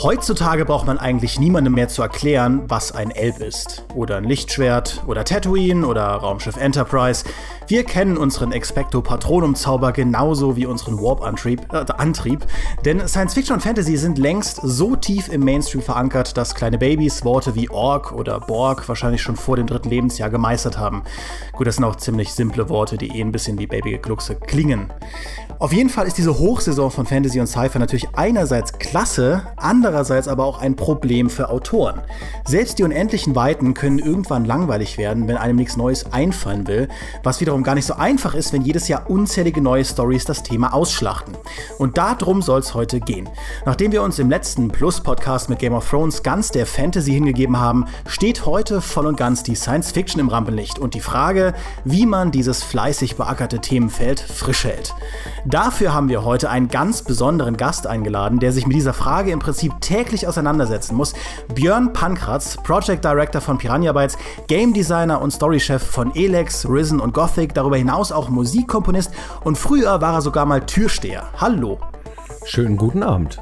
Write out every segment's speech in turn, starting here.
Heutzutage braucht man eigentlich niemandem mehr zu erklären, was ein Elb ist. Oder ein Lichtschwert, oder Tatooine, oder Raumschiff Enterprise. Wir kennen unseren Expecto Patronum Zauber genauso wie unseren Warp-Antrieb, äh, Antrieb. Denn Science Fiction und Fantasy sind längst so tief im Mainstream verankert, dass kleine Babys Worte wie Ork oder Borg wahrscheinlich schon vor dem dritten Lebensjahr gemeistert haben. Gut, das sind auch ziemlich simple Worte, die eh ein bisschen wie Babygekluckse klingen. Auf jeden Fall ist diese Hochsaison von Fantasy und Sci-Fi natürlich einerseits klasse, andererseits aber auch ein Problem für Autoren. Selbst die unendlichen Weiten können irgendwann langweilig werden, wenn einem nichts Neues einfallen will, was wiederum gar nicht so einfach ist, wenn jedes Jahr unzählige neue Stories das Thema ausschlachten. Und darum soll es heute gehen. Nachdem wir uns im letzten Plus-Podcast mit Game of Thrones ganz der Fantasy hingegeben haben, steht heute voll und ganz die Science Fiction im Rampenlicht und die Frage, wie man dieses fleißig beackerte Themenfeld frisch hält. Dafür haben wir heute einen ganz besonderen Gast eingeladen, der sich mit dieser Frage im Prinzip täglich auseinandersetzen muss. Björn Pankratz, Project Director von Piranha Bytes, Game Designer und Storychef von Elex, Risen und Gothic, darüber hinaus auch Musikkomponist und früher war er sogar mal Türsteher. Hallo. Schönen guten Abend.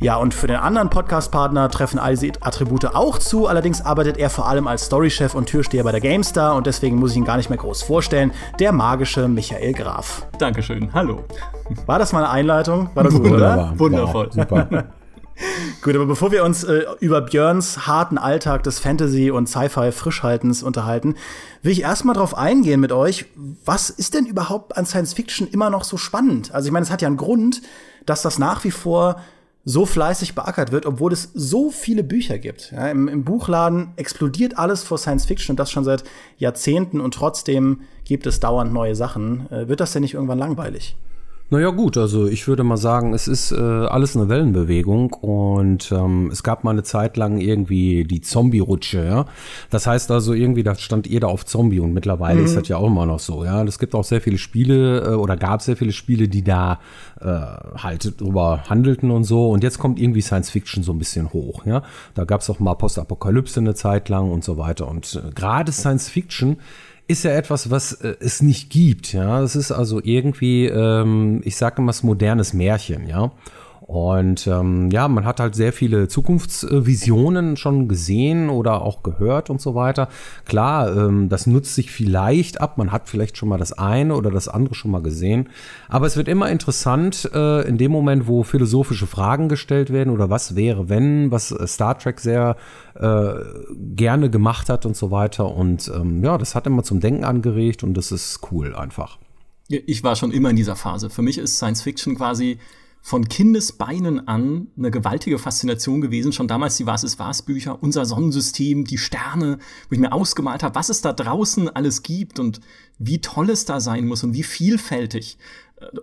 Ja, und für den anderen Podcast-Partner treffen all diese Attribute auch zu. Allerdings arbeitet er vor allem als Storychef und Türsteher bei der GameStar und deswegen muss ich ihn gar nicht mehr groß vorstellen. Der magische Michael Graf. Dankeschön, hallo. War das mal eine Einleitung? War das Wunderbar. Gut, Wundervoll. Ja, super. Gut, aber bevor wir uns äh, über Björns harten Alltag des Fantasy- und Sci-Fi-Frischhaltens unterhalten, will ich erstmal darauf eingehen mit euch, was ist denn überhaupt an Science Fiction immer noch so spannend? Also ich meine, es hat ja einen Grund, dass das nach wie vor so fleißig beackert wird, obwohl es so viele Bücher gibt. Ja, im, im, Buchladen explodiert alles vor Science Fiction und das schon seit Jahrzehnten und trotzdem gibt es dauernd neue Sachen. Äh, wird das denn nicht irgendwann langweilig? Naja gut, also ich würde mal sagen, es ist äh, alles eine Wellenbewegung und ähm, es gab mal eine Zeit lang irgendwie die Zombie-Rutsche, ja. Das heißt also irgendwie, da stand jeder auf Zombie und mittlerweile mhm. ist das ja auch immer noch so, ja. Es gibt auch sehr viele Spiele äh, oder gab sehr viele Spiele, die da äh, halt drüber handelten und so und jetzt kommt irgendwie Science Fiction so ein bisschen hoch, ja. Da gab es auch mal Postapokalypse eine Zeit lang und so weiter und äh, gerade Science Fiction ist ja etwas, was äh, es nicht gibt. Ja, es ist also irgendwie, ähm, ich sage immer, modernes Märchen. Ja, und ähm, ja, man hat halt sehr viele Zukunftsvisionen schon gesehen oder auch gehört und so weiter. Klar, ähm, das nutzt sich vielleicht ab. Man hat vielleicht schon mal das eine oder das andere schon mal gesehen. Aber es wird immer interessant äh, in dem Moment, wo philosophische Fragen gestellt werden oder was wäre, wenn, was äh, Star Trek sehr äh, gerne gemacht hat und so weiter. Und ähm, ja, das hat immer zum Denken angeregt und das ist cool einfach. Ich war schon immer in dieser Phase. Für mich ist Science Fiction quasi von Kindesbeinen an eine gewaltige Faszination gewesen. Schon damals die Was ist was Bücher, unser Sonnensystem, die Sterne, wo ich mir ausgemalt habe, was es da draußen alles gibt und wie toll es da sein muss und wie vielfältig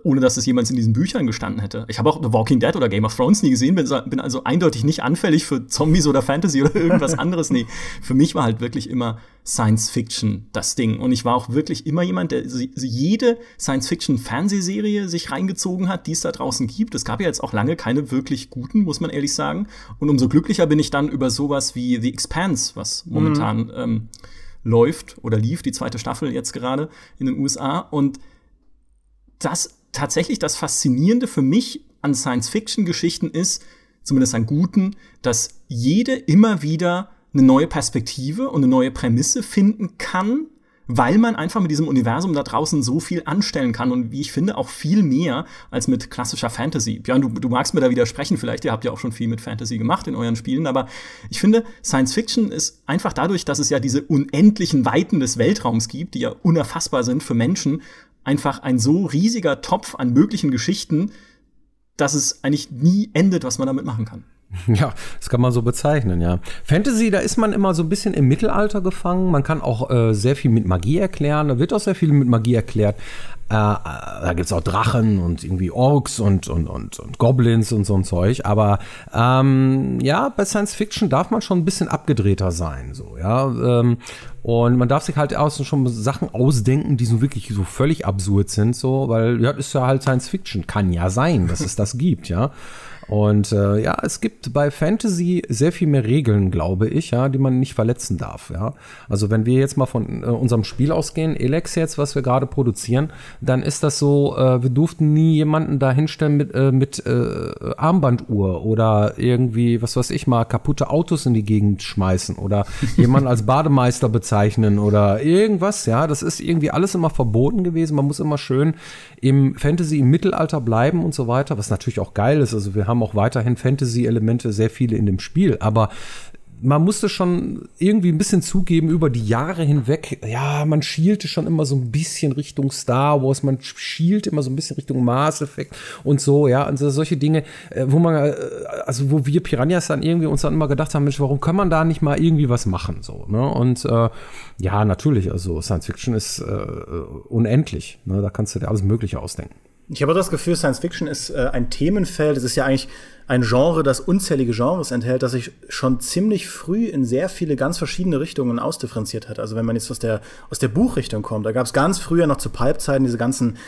ohne dass es jemals in diesen Büchern gestanden hätte. Ich habe auch The Walking Dead oder Game of Thrones nie gesehen, bin, bin, also eindeutig nicht anfällig für Zombies oder Fantasy oder irgendwas anderes. Nee, für mich war halt wirklich immer Science Fiction das Ding. Und ich war auch wirklich immer jemand, der jede Science Fiction Fernsehserie sich reingezogen hat, die es da draußen gibt. Es gab ja jetzt auch lange keine wirklich guten, muss man ehrlich sagen. Und umso glücklicher bin ich dann über sowas wie The Expanse, was momentan mhm. ähm, läuft oder lief, die zweite Staffel jetzt gerade in den USA. Und das tatsächlich das Faszinierende für mich an Science-Fiction-Geschichten ist, zumindest an guten, dass jede immer wieder eine neue Perspektive und eine neue Prämisse finden kann, weil man einfach mit diesem Universum da draußen so viel anstellen kann und wie ich finde auch viel mehr als mit klassischer Fantasy. Björn, du, du magst mir da widersprechen, vielleicht, ihr habt ja auch schon viel mit Fantasy gemacht in euren Spielen, aber ich finde, Science Fiction ist einfach dadurch, dass es ja diese unendlichen Weiten des Weltraums gibt, die ja unerfassbar sind für Menschen, einfach ein so riesiger Topf an möglichen Geschichten, dass es eigentlich nie endet, was man damit machen kann. Ja, das kann man so bezeichnen, ja. Fantasy, da ist man immer so ein bisschen im Mittelalter gefangen. Man kann auch äh, sehr viel mit Magie erklären. Da wird auch sehr viel mit Magie erklärt. Äh, da gibt es auch Drachen und irgendwie Orks und, und, und, und Goblins und so ein Zeug. Aber ähm, ja, bei Science Fiction darf man schon ein bisschen abgedrehter sein. So, ja. Ähm, Und man darf sich halt auch schon Sachen ausdenken, die so wirklich so völlig absurd sind, so, weil ja, ist ja halt Science Fiction. Kann ja sein, dass es das gibt, ja. Und äh, ja, es gibt bei Fantasy sehr viel mehr Regeln, glaube ich, ja, die man nicht verletzen darf. Ja, also wenn wir jetzt mal von äh, unserem Spiel ausgehen, Elex jetzt, was wir gerade produzieren, dann ist das so, äh, wir durften nie jemanden da hinstellen mit äh, mit äh, Armbanduhr oder irgendwie, was weiß ich mal, kaputte Autos in die Gegend schmeißen oder jemanden als Bademeister bezeichnen oder irgendwas. Ja, das ist irgendwie alles immer verboten gewesen. Man muss immer schön im Fantasy im Mittelalter bleiben und so weiter, was natürlich auch geil ist. Also wir haben auch weiterhin Fantasy-Elemente, sehr viele in dem Spiel, aber man musste schon irgendwie ein bisschen zugeben über die Jahre hinweg. Ja, man schielte schon immer so ein bisschen Richtung Star Wars, man schielt immer so ein bisschen Richtung Mass Effect und so, ja, also solche Dinge, äh, wo man, äh, also wo wir Piranhas dann irgendwie uns dann immer gedacht haben, Mensch, warum kann man da nicht mal irgendwie was machen, so, ne? Und äh, ja, natürlich, also Science Fiction ist äh, unendlich, ne? Da kannst du dir alles Mögliche ausdenken. Ich habe das Gefühl, Science Fiction ist äh, ein Themenfeld. Es ist ja eigentlich ein Genre, das unzählige Genres enthält, das sich schon ziemlich früh in sehr viele ganz verschiedene Richtungen ausdifferenziert hat. Also wenn man jetzt aus der, aus der Buchrichtung kommt, da gab es ganz früher noch zu Pulp-Zeiten diese ganzen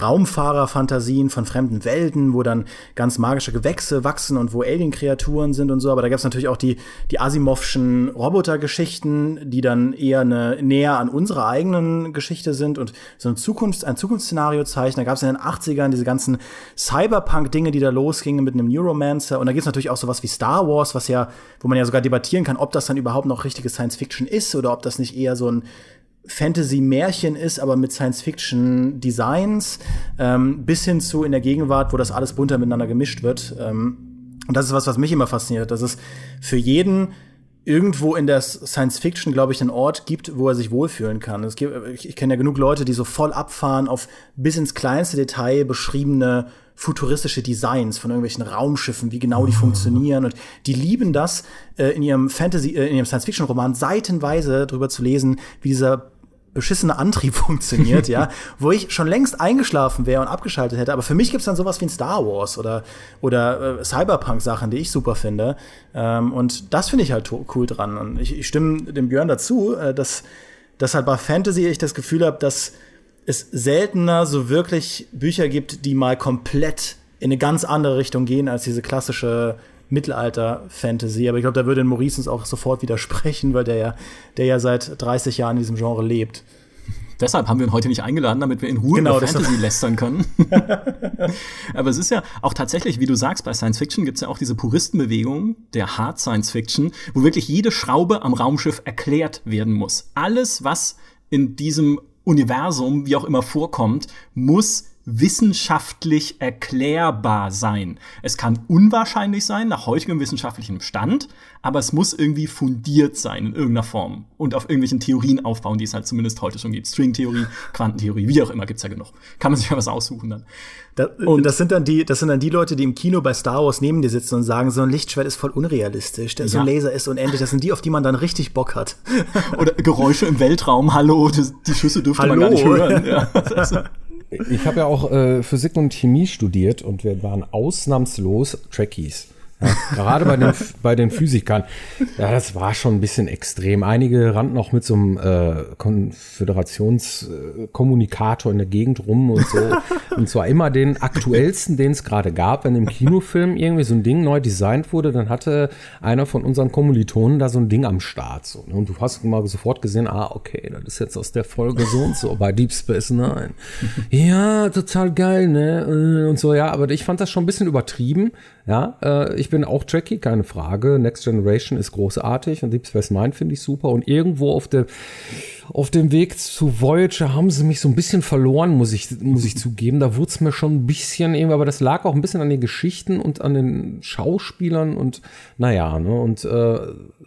Raumfahrerfantasien von fremden Welten, wo dann ganz magische Gewächse wachsen und wo Alien-Kreaturen sind und so. Aber da gab es natürlich auch die, die Asimovschen Robotergeschichten, die dann eher eine, näher an unserer eigenen Geschichte sind und so ein, Zukunfts-, ein Zukunftsszenario zeichnen. Da gab es in den 80ern diese ganzen Cyberpunk-Dinge, die da losgingen mit einem Neuromancer. Und da gibt es natürlich auch sowas wie Star Wars, was ja, wo man ja sogar debattieren kann, ob das dann überhaupt noch richtige Science Fiction ist oder ob das nicht eher so ein Fantasy-Märchen ist, aber mit Science-Fiction-Designs, ähm, bis hin zu in der Gegenwart, wo das alles bunter miteinander gemischt wird. Ähm, und das ist was, was mich immer fasziniert, dass es für jeden irgendwo in der Science Fiction, glaube ich, einen Ort gibt, wo er sich wohlfühlen kann. Gibt, ich, ich kenne ja genug Leute, die so voll abfahren auf bis ins kleinste Detail beschriebene futuristische Designs von irgendwelchen Raumschiffen, wie genau die funktionieren und die lieben das äh, in ihrem Fantasy, äh, in ihrem Science Fiction Roman seitenweise darüber zu lesen, wie dieser beschissene Antrieb funktioniert, ja, wo ich schon längst eingeschlafen wäre und abgeschaltet hätte. Aber für mich gibt es dann sowas wie ein Star Wars oder, oder äh, Cyberpunk-Sachen, die ich super finde. Ähm, und das finde ich halt cool dran. Und ich, ich stimme dem Björn dazu, äh, dass, dass halt bei Fantasy ich das Gefühl habe, dass es seltener so wirklich Bücher gibt, die mal komplett in eine ganz andere Richtung gehen als diese klassische Mittelalter-Fantasy. Aber ich glaube, da würde Maurice uns auch sofort widersprechen, weil der ja, der ja seit 30 Jahren in diesem Genre lebt. Deshalb haben wir ihn heute nicht eingeladen, damit wir in Ruhe genau, über Fantasy lästern können. Aber es ist ja auch tatsächlich, wie du sagst, bei Science Fiction gibt es ja auch diese Puristenbewegung der Hard Science Fiction, wo wirklich jede Schraube am Raumschiff erklärt werden muss. Alles, was in diesem Universum, wie auch immer vorkommt, muss wissenschaftlich erklärbar sein. Es kann unwahrscheinlich sein nach heutigem wissenschaftlichem Stand, aber es muss irgendwie fundiert sein in irgendeiner Form und auf irgendwelchen Theorien aufbauen, die es halt zumindest heute schon gibt. Stringtheorie, Quantentheorie, wie auch immer gibt's ja genug. Kann man sich ja was aussuchen dann. Das, und das sind dann die, das sind dann die Leute, die im Kino bei Star Wars neben dir sitzen und sagen, so ein Lichtschwert ist voll unrealistisch, der, ja. so ein Laser ist unendlich. Das sind die, auf die man dann richtig Bock hat. Oder Geräusche im Weltraum. Hallo, die Schüsse dürfte Hallo. man gar nicht hören. Ja, ich habe ja auch äh, Physik und Chemie studiert und wir waren ausnahmslos Trekkies. Ja, gerade bei den, bei den Physikern. Ja, das war schon ein bisschen extrem. Einige rannten noch mit so einem äh, Konföderationskommunikator in der Gegend rum und so. und zwar immer den aktuellsten, den es gerade gab. Wenn im Kinofilm irgendwie so ein Ding neu designt wurde, dann hatte einer von unseren Kommilitonen da so ein Ding am Start. So. Ne? Und du hast mal sofort gesehen, ah, okay, das ist jetzt aus der Folge so und so bei Deep Space Nine. ja, total geil, ne? Und so, ja, aber ich fand das schon ein bisschen übertrieben. Ja, äh, ich bin auch Trekkie, keine Frage. Next Generation ist großartig und Deep Space Nine finde ich super. Und irgendwo auf der auf dem Weg zu Voyager haben sie mich so ein bisschen verloren, muss ich, muss ich zugeben. Da wurde es mir schon ein bisschen irgendwie, aber das lag auch ein bisschen an den Geschichten und an den Schauspielern und naja, ne, und äh,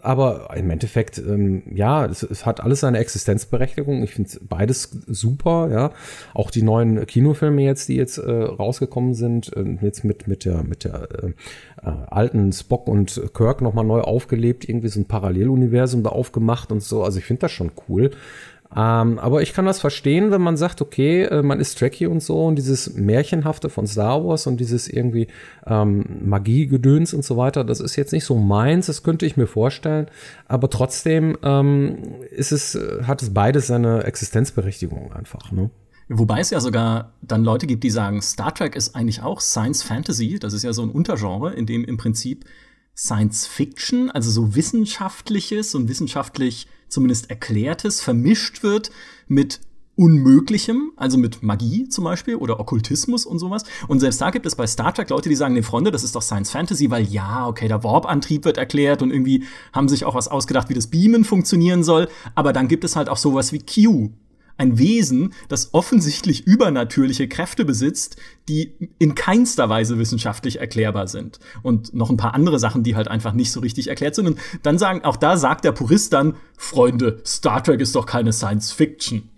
aber im Endeffekt, ähm, ja, es, es, hat alles seine Existenzberechtigung. Ich finde beides super, ja. Auch die neuen Kinofilme jetzt, die jetzt äh, rausgekommen sind, äh, jetzt mit, mit der, mit der äh, äh alten Spock und Kirk nochmal neu aufgelebt, irgendwie so ein Paralleluniversum da aufgemacht und so. Also ich finde das schon cool. Ähm, aber ich kann das verstehen, wenn man sagt, okay, äh, man ist Trekkie und so und dieses Märchenhafte von Star Wars und dieses irgendwie ähm, Magiegedöns und so weiter, das ist jetzt nicht so meins, das könnte ich mir vorstellen. Aber trotzdem ähm, ist es, äh, hat es beides seine Existenzberechtigung einfach. Ne? Wobei es ja sogar dann Leute gibt, die sagen, Star Trek ist eigentlich auch Science Fantasy. Das ist ja so ein Untergenre, in dem im Prinzip Science Fiction, also so wissenschaftliches und wissenschaftlich zumindest erklärtes, vermischt wird mit Unmöglichem, also mit Magie zum Beispiel oder Okkultismus und sowas. Und selbst da gibt es bei Star Trek Leute, die sagen, nee, Freunde, das ist doch Science Fantasy, weil ja, okay, der Warp-Antrieb wird erklärt und irgendwie haben sich auch was ausgedacht, wie das Beamen funktionieren soll. Aber dann gibt es halt auch sowas wie Q, ein Wesen, das offensichtlich übernatürliche Kräfte besitzt, die in keinster Weise wissenschaftlich erklärbar sind. Und noch ein paar andere Sachen, die halt einfach nicht so richtig erklärt sind. Und dann sagen, auch da sagt der Purist dann, Freunde, Star Trek ist doch keine Science Fiction.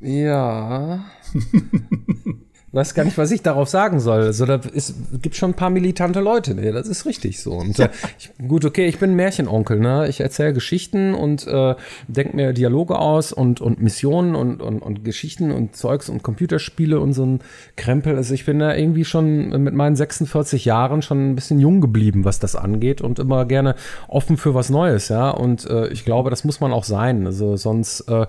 Ja. weiß gar nicht, was ich darauf sagen soll. Also da ist, gibt schon ein paar militante Leute. Nee, das ist richtig so. Und äh, ich, gut, okay, ich bin ein Märchenonkel. Ne? Ich erzähle Geschichten und äh, denke mir Dialoge aus und, und Missionen und, und, und Geschichten und Zeugs und Computerspiele und so ein Krempel. Also ich bin da irgendwie schon mit meinen 46 Jahren schon ein bisschen jung geblieben, was das angeht und immer gerne offen für was Neues. Ja, und äh, ich glaube, das muss man auch sein. Also sonst äh,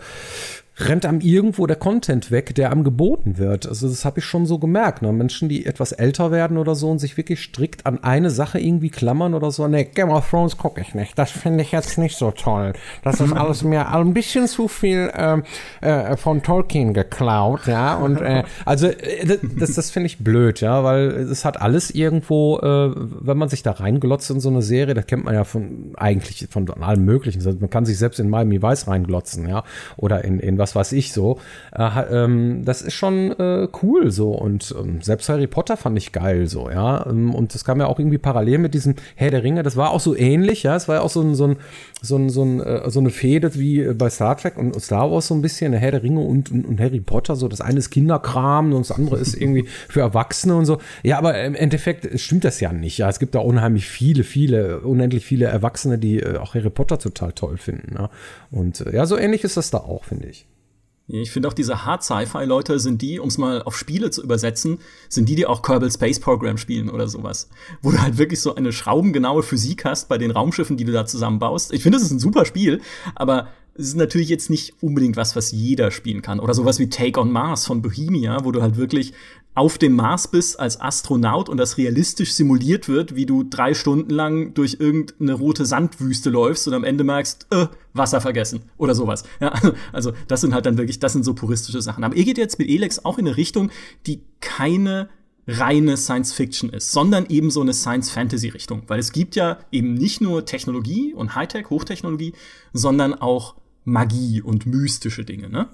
rennt einem irgendwo der Content weg, der einem geboten wird. Also das habe ich schon so gemerkt. Ne? Menschen, die etwas älter werden oder so und sich wirklich strikt an eine Sache irgendwie klammern oder so. Nee, Game of Thrones gucke ich nicht. Das finde ich jetzt nicht so toll. Das ist alles mir ein bisschen zu viel ähm, äh, von Tolkien geklaut, ja. Und äh, also äh, das, das finde ich blöd, ja, weil es hat alles irgendwo, äh, wenn man sich da reinglotzt in so eine Serie, das kennt man ja von eigentlich von allem Möglichen. Man kann sich selbst in Miami Weiß reinglotzen, ja, oder in, in was was weiß ich so. Äh, ähm, das ist schon äh, cool so und ähm, selbst Harry Potter fand ich geil so, ja. Ähm, und das kam ja auch irgendwie parallel mit diesem Herr der Ringe. Das war auch so ähnlich, ja. Es war ja auch so ein, so ein, so, ein, so, ein, äh, so eine Fehde wie bei Star Trek und Star Wars so ein bisschen, Herr der Ringe und, und, und Harry Potter. So, das eine ist Kinderkram und das andere ist irgendwie für Erwachsene und so. Ja, aber im Endeffekt stimmt das ja nicht. Ja, es gibt da unheimlich viele, viele, unendlich viele Erwachsene, die auch Harry Potter total toll finden. Ja. Und ja, so ähnlich ist das da auch, finde ich. Ich finde auch diese Hard-Sci-Fi-Leute sind die, um es mal auf Spiele zu übersetzen, sind die, die auch Kerbal Space Program spielen oder sowas. Wo du halt wirklich so eine schraubengenaue Physik hast bei den Raumschiffen, die du da zusammenbaust. Ich finde, es ist ein super Spiel, aber es ist natürlich jetzt nicht unbedingt was, was jeder spielen kann. Oder sowas wie Take on Mars von Bohemia, wo du halt wirklich auf dem Mars bist als Astronaut und das realistisch simuliert wird, wie du drei Stunden lang durch irgendeine rote Sandwüste läufst und am Ende merkst, äh, Wasser vergessen oder sowas. Ja, also das sind halt dann wirklich, das sind so puristische Sachen. Aber ihr geht jetzt mit Elex auch in eine Richtung, die keine reine Science Fiction ist, sondern eben so eine Science Fantasy Richtung, weil es gibt ja eben nicht nur Technologie und Hightech, Hochtechnologie, sondern auch Magie und mystische Dinge, ne?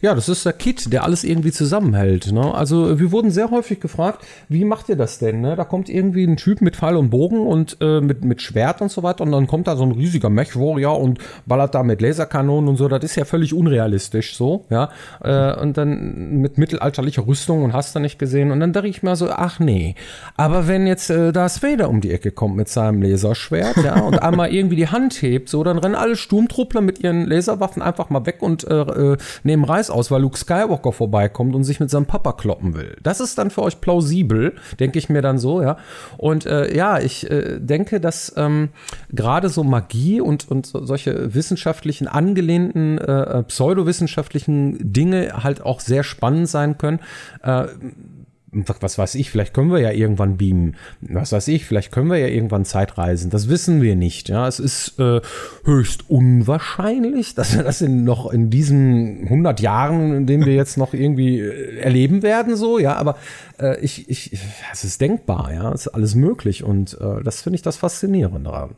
Ja, das ist der Kit, der alles irgendwie zusammenhält. Ne? Also wir wurden sehr häufig gefragt, wie macht ihr das denn? Ne? Da kommt irgendwie ein Typ mit Pfeil und Bogen und äh, mit, mit Schwert und so weiter und dann kommt da so ein riesiger Mech-Warrior und ballert da mit Laserkanonen und so. Das ist ja völlig unrealistisch so. ja. Äh, und dann mit mittelalterlicher Rüstung und hast du nicht gesehen. Und dann dachte ich mir so, ach nee. Aber wenn jetzt äh, Darth Vader um die Ecke kommt mit seinem Laserschwert ja, und einmal irgendwie die Hand hebt, so, dann rennen alle Sturmtruppler mit ihren Laserwaffen einfach mal weg und äh, äh nehmen Reis aus, weil Luke Skywalker vorbeikommt und sich mit seinem Papa kloppen will. Das ist dann für euch plausibel, denke ich mir dann so, ja. Und äh, ja, ich äh, denke, dass ähm, gerade so Magie und, und solche wissenschaftlichen angelehnten, äh, pseudowissenschaftlichen Dinge halt auch sehr spannend sein können. Äh, was weiß ich, vielleicht können wir ja irgendwann beamen. Was weiß ich, vielleicht können wir ja irgendwann Zeitreisen. Das wissen wir nicht. Ja, es ist äh, höchst unwahrscheinlich, dass wir das in, noch in diesen 100 Jahren, in denen wir jetzt noch irgendwie äh, erleben werden, so. Ja, aber äh, ich, ich, es ist denkbar. Ja, es ist alles möglich und äh, das finde ich das Faszinierende daran.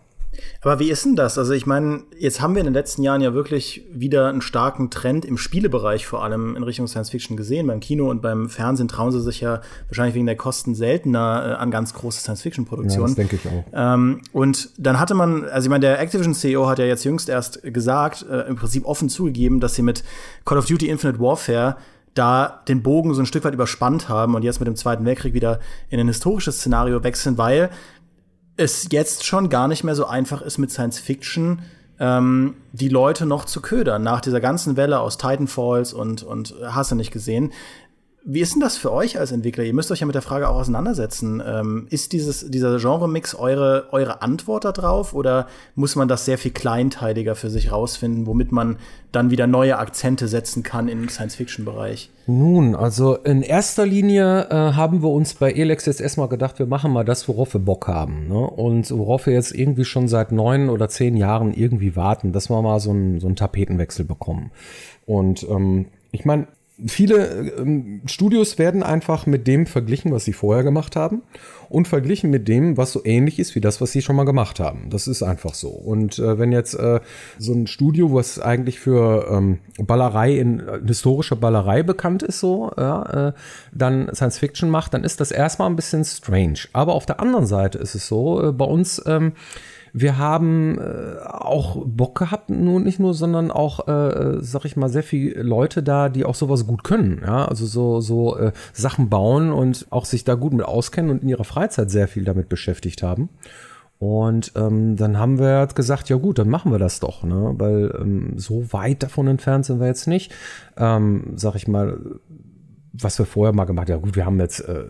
Aber wie ist denn das? Also ich meine, jetzt haben wir in den letzten Jahren ja wirklich wieder einen starken Trend im Spielebereich vor allem in Richtung Science Fiction gesehen. Beim Kino und beim Fernsehen trauen sie sich ja wahrscheinlich wegen der Kosten seltener äh, an ganz große Science Fiction Produktionen. Ja, das denke ich auch. Ähm, und dann hatte man, also ich meine, der Activision CEO hat ja jetzt jüngst erst gesagt, äh, im Prinzip offen zugegeben, dass sie mit Call of Duty Infinite Warfare da den Bogen so ein Stück weit überspannt haben und jetzt mit dem Zweiten Weltkrieg wieder in ein historisches Szenario wechseln, weil es jetzt schon gar nicht mehr so einfach ist, mit Science Fiction ähm, die Leute noch zu ködern, nach dieser ganzen Welle aus Titanfalls und, und hast du nicht gesehen. Wie ist denn das für euch als Entwickler? Ihr müsst euch ja mit der Frage auch auseinandersetzen. Ähm, ist dieses, dieser Genre-Mix eure, eure Antwort darauf oder muss man das sehr viel kleinteiliger für sich rausfinden, womit man dann wieder neue Akzente setzen kann im Science-Fiction-Bereich? Nun, also in erster Linie äh, haben wir uns bei Elex jetzt erstmal gedacht, wir machen mal das, worauf wir Bock haben. Ne? Und worauf wir jetzt irgendwie schon seit neun oder zehn Jahren irgendwie warten, dass wir mal so einen, so einen Tapetenwechsel bekommen. Und ähm, ich meine, viele ähm, Studios werden einfach mit dem verglichen, was sie vorher gemacht haben und verglichen mit dem, was so ähnlich ist wie das, was sie schon mal gemacht haben. Das ist einfach so. Und äh, wenn jetzt äh, so ein Studio, was eigentlich für ähm, Ballerei in äh, historischer Ballerei bekannt ist, so, ja, äh, dann Science Fiction macht, dann ist das erstmal ein bisschen strange. Aber auf der anderen Seite ist es so, äh, bei uns ähm, wir haben äh, auch Bock gehabt, nur nicht nur, sondern auch, äh, sag ich mal, sehr viele Leute da, die auch sowas gut können. Ja, also so, so äh, Sachen bauen und auch sich da gut mit auskennen und in ihrer Freizeit sehr viel damit beschäftigt haben. Und ähm, dann haben wir gesagt, ja gut, dann machen wir das doch, ne? Weil ähm, so weit davon entfernt sind wir jetzt nicht. Ähm, sag ich mal, was wir vorher mal gemacht haben, ja gut, wir haben jetzt, äh,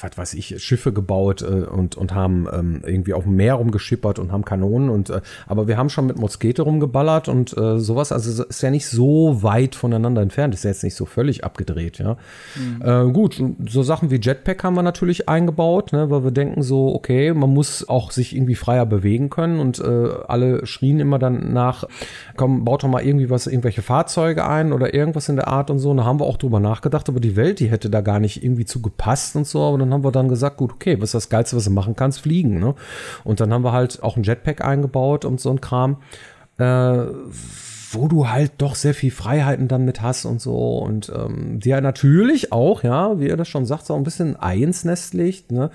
was weiß ich, Schiffe gebaut äh, und, und haben ähm, irgendwie auf dem Meer rumgeschippert und haben Kanonen und äh, aber wir haben schon mit Moskete rumgeballert und äh, sowas, also ist ja nicht so weit voneinander entfernt, ist ja jetzt nicht so völlig abgedreht, ja. Mhm. Äh, gut, so Sachen wie Jetpack haben wir natürlich eingebaut, ne, weil wir denken so, okay, man muss auch sich irgendwie freier bewegen können und äh, alle schrien immer dann nach, komm, baut doch mal irgendwie was, irgendwelche Fahrzeuge ein oder irgendwas in der Art und so. Und da haben wir auch drüber nachgedacht, aber die die Welt, die hätte da gar nicht irgendwie zu gepasst und so. Aber dann haben wir dann gesagt, gut, okay, was ist das Geilste, was du machen kannst? Fliegen. Ne? Und dann haben wir halt auch ein Jetpack eingebaut und so ein Kram. Äh, wo du halt doch sehr viel Freiheiten dann mit hast und so und ähm, die ja natürlich auch, ja, wie er das schon sagt, so ein bisschen Ei ins Nest legt, ne?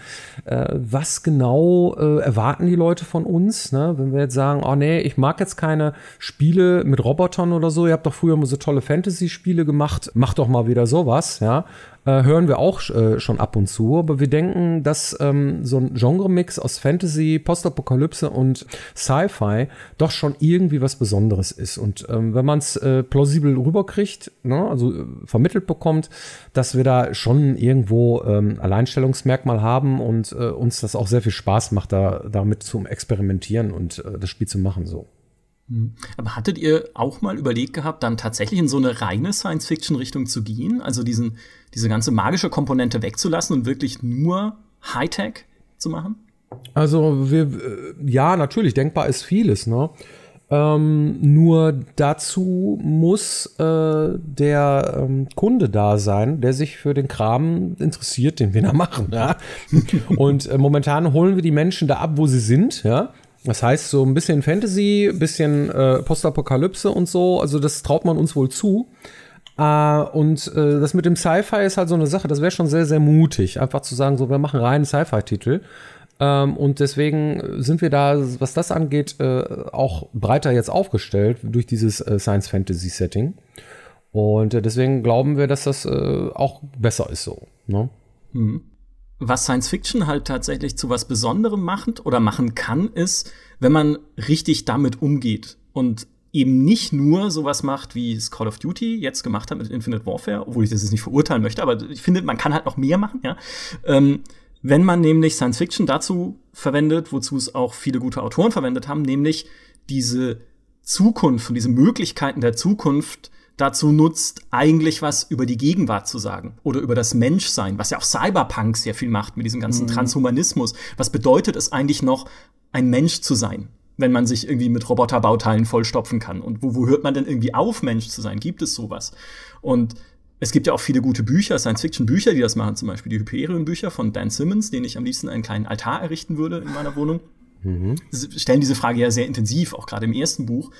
Äh, was genau äh, erwarten die Leute von uns, ne? Wenn wir jetzt sagen, oh nee, ich mag jetzt keine Spiele mit Robotern oder so, ihr habt doch früher immer so tolle Fantasy-Spiele gemacht, macht doch mal wieder sowas, ja äh, hören wir auch äh, schon ab und zu. Aber wir denken, dass ähm, so ein Genre-Mix aus Fantasy, Postapokalypse und Sci-Fi doch schon irgendwie was Besonderes ist. Und ähm, wenn man es äh, plausibel rüberkriegt, ne, also äh, vermittelt bekommt, dass wir da schon irgendwo ähm, Alleinstellungsmerkmal haben und äh, uns das auch sehr viel Spaß macht, da damit zu experimentieren und äh, das Spiel zu machen so. Hm. Aber hattet ihr auch mal überlegt gehabt, dann tatsächlich in so eine reine Science-Fiction-Richtung zu gehen? Also diesen, diese ganze magische Komponente wegzulassen und wirklich nur Hightech zu machen? Also wir, äh, ja, natürlich, denkbar ist vieles, ne? Ähm, nur dazu muss äh, der ähm, Kunde da sein, der sich für den Kram interessiert, den wir da machen. Ja? Und äh, momentan holen wir die Menschen da ab, wo sie sind. Ja? Das heißt, so ein bisschen Fantasy, bisschen äh, Postapokalypse und so, also das traut man uns wohl zu. Uh, und uh, das mit dem Sci-Fi ist halt so eine Sache, das wäre schon sehr, sehr mutig, einfach zu sagen, so, wir machen reinen Sci-Fi-Titel. Ähm, und deswegen sind wir da, was das angeht, uh, auch breiter jetzt aufgestellt durch dieses Science-Fantasy-Setting. Und deswegen glauben wir, dass das auch besser ist so. Ne? Mhm was Science Fiction halt tatsächlich zu was Besonderem macht oder machen kann, ist, wenn man richtig damit umgeht und eben nicht nur sowas macht, wie es Call of Duty jetzt gemacht hat mit Infinite Warfare, obwohl ich das jetzt nicht verurteilen möchte, aber ich finde, man kann halt noch mehr machen, ja. Ähm, wenn man nämlich Science Fiction dazu verwendet, wozu es auch viele gute Autoren verwendet haben, nämlich diese Zukunft und diese Möglichkeiten der Zukunft dazu nutzt, eigentlich was über die Gegenwart zu sagen oder über das Menschsein, was ja auch Cyberpunk sehr viel macht mit diesem ganzen mhm. Transhumanismus. Was bedeutet es eigentlich noch, ein Mensch zu sein? wenn man sich irgendwie mit Roboterbauteilen vollstopfen kann. Und wo, wo hört man denn irgendwie auf, Mensch zu sein? Gibt es sowas? Und es gibt ja auch viele gute Bücher, Science-Fiction-Bücher, die das machen, zum Beispiel die Hyperion-Bücher von Dan Simmons, den ich am liebsten einen kleinen Altar errichten würde in meiner Wohnung. Mhm. Stellen diese Frage ja sehr intensiv, auch gerade im ersten Buch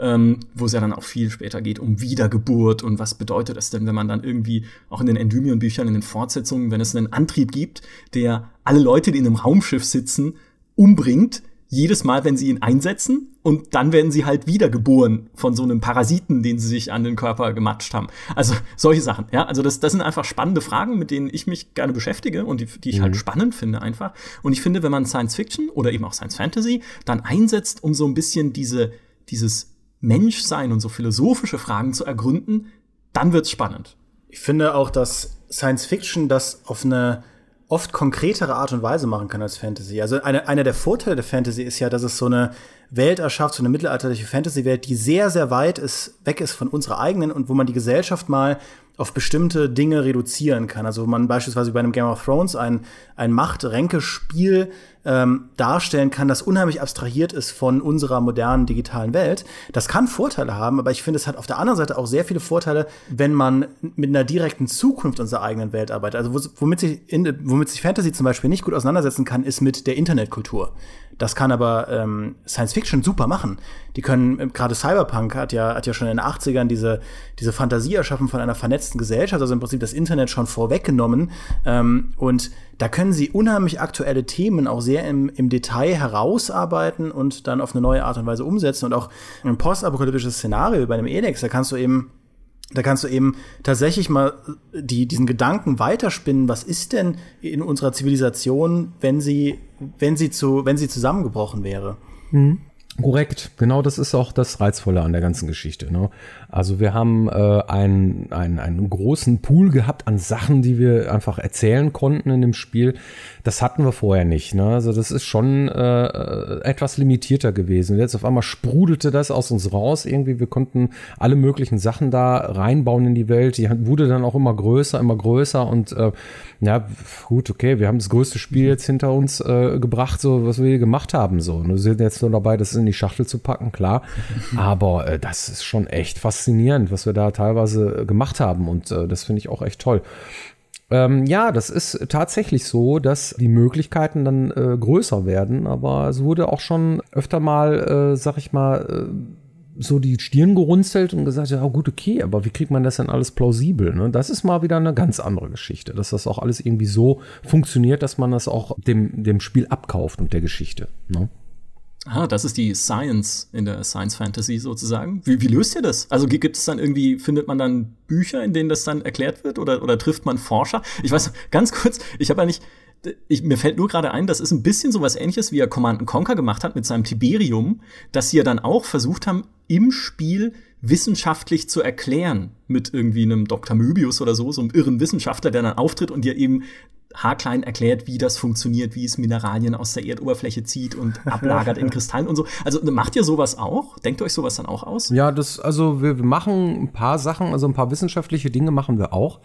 ähm, wo es ja dann auch viel später geht um Wiedergeburt und was bedeutet es denn, wenn man dann irgendwie auch in den Endymion-Büchern, in den Fortsetzungen, wenn es einen Antrieb gibt, der alle Leute, die in einem Raumschiff sitzen, umbringt, jedes Mal, wenn sie ihn einsetzen und dann werden sie halt wiedergeboren von so einem Parasiten, den sie sich an den Körper gematscht haben. Also solche Sachen, ja. Also das, das sind einfach spannende Fragen, mit denen ich mich gerne beschäftige und die, die ich halt mhm. halt spannend finde einfach. Und ich finde, wenn man Science Fiction oder eben auch Science Fantasy dann einsetzt, um so ein bisschen diese dieses Menschsein und so philosophische Fragen zu ergründen, dann wird's spannend. Ich finde auch, dass Science Fiction das auf eine oft konkretere Art und Weise machen kann als Fantasy. Also eine, einer der Vorteile der Fantasy ist ja, dass es so eine Welt erschafft, so eine mittelalterliche Fantasy-Welt, die sehr, sehr weit ist, weg ist von unserer eigenen und wo man die Gesellschaft mal auf bestimmte Dinge reduzieren kann. Also man beispielsweise bei einem Game of Thrones ein, ein Macht-Ränke-Spiel ähm, darstellen kann, das unheimlich abstrahiert ist von unserer modernen digitalen Welt. Das kann Vorteile haben, aber ich finde, es hat auf der anderen Seite auch sehr viele Vorteile, wenn man mit einer direkten Zukunft unserer eigenen Welt arbeitet. Also womit sich, in, womit sich Fantasy zum Beispiel nicht gut auseinandersetzen kann, ist mit der Internetkultur. Das kann aber ähm, Science Fiction super machen. Die können, äh, gerade Cyberpunk hat ja, hat ja schon in den 80ern diese, diese Fantasie erschaffen von einer vernetzten Gesellschaft, also im Prinzip das Internet schon vorweggenommen. Ähm, und da können sie unheimlich aktuelle Themen auch sehr im, im Detail herausarbeiten und dann auf eine neue Art und Weise umsetzen. Und auch ein postapokalyptisches Szenario bei einem Elex, da kannst du eben da kannst du eben tatsächlich mal die, diesen Gedanken weiterspinnen, was ist denn in unserer Zivilisation, wenn sie, wenn sie zu, wenn sie zusammengebrochen wäre? Mhm. Korrekt, genau das ist auch das Reizvolle an der ganzen Geschichte. Ne? Also wir haben äh, einen, einen, einen großen Pool gehabt an Sachen, die wir einfach erzählen konnten in dem Spiel. Das hatten wir vorher nicht. Ne? Also das ist schon äh, etwas limitierter gewesen. Jetzt auf einmal sprudelte das aus uns raus. Irgendwie, wir konnten alle möglichen Sachen da reinbauen in die Welt. Die wurde dann auch immer größer, immer größer und äh, ja, gut, okay, wir haben das größte Spiel jetzt hinter uns äh, gebracht, so was wir hier gemacht haben. So. Und wir sind jetzt nur dabei, das in die Schachtel zu packen, klar. Aber äh, das ist schon echt faszinierend, was wir da teilweise äh, gemacht haben. Und äh, das finde ich auch echt toll. Ähm, ja, das ist tatsächlich so, dass die Möglichkeiten dann äh, größer werden, aber es wurde auch schon öfter mal, äh, sag ich mal, äh, so die Stirn gerunzelt und gesagt, ja gut, okay, aber wie kriegt man das denn alles plausibel? Ne? Das ist mal wieder eine ganz andere Geschichte, dass das auch alles irgendwie so funktioniert, dass man das auch dem, dem Spiel abkauft und der Geschichte. Ne? Ah, das ist die Science in der Science Fantasy sozusagen. Wie, wie löst ihr das? Also gibt es dann irgendwie, findet man dann Bücher, in denen das dann erklärt wird oder, oder trifft man Forscher? Ich weiß, ganz kurz, ich habe nicht, ich, mir fällt nur gerade ein, das ist ein bisschen so was ähnliches, wie er Command Conquer gemacht hat mit seinem Tiberium, dass sie ja dann auch versucht haben, im Spiel wissenschaftlich zu erklären mit irgendwie einem Dr. Möbius oder so, so einem irren Wissenschaftler, der dann auftritt und dir eben haarklein erklärt, wie das funktioniert, wie es Mineralien aus der Erdoberfläche zieht und ablagert in Kristallen und so. Also macht ihr sowas auch? Denkt euch sowas dann auch aus? Ja, das, also wir, wir machen ein paar Sachen, also ein paar wissenschaftliche Dinge machen wir auch.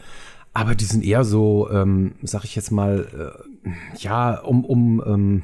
Aber die sind eher so, ähm, sag ich jetzt mal, äh, ja, um, um ähm,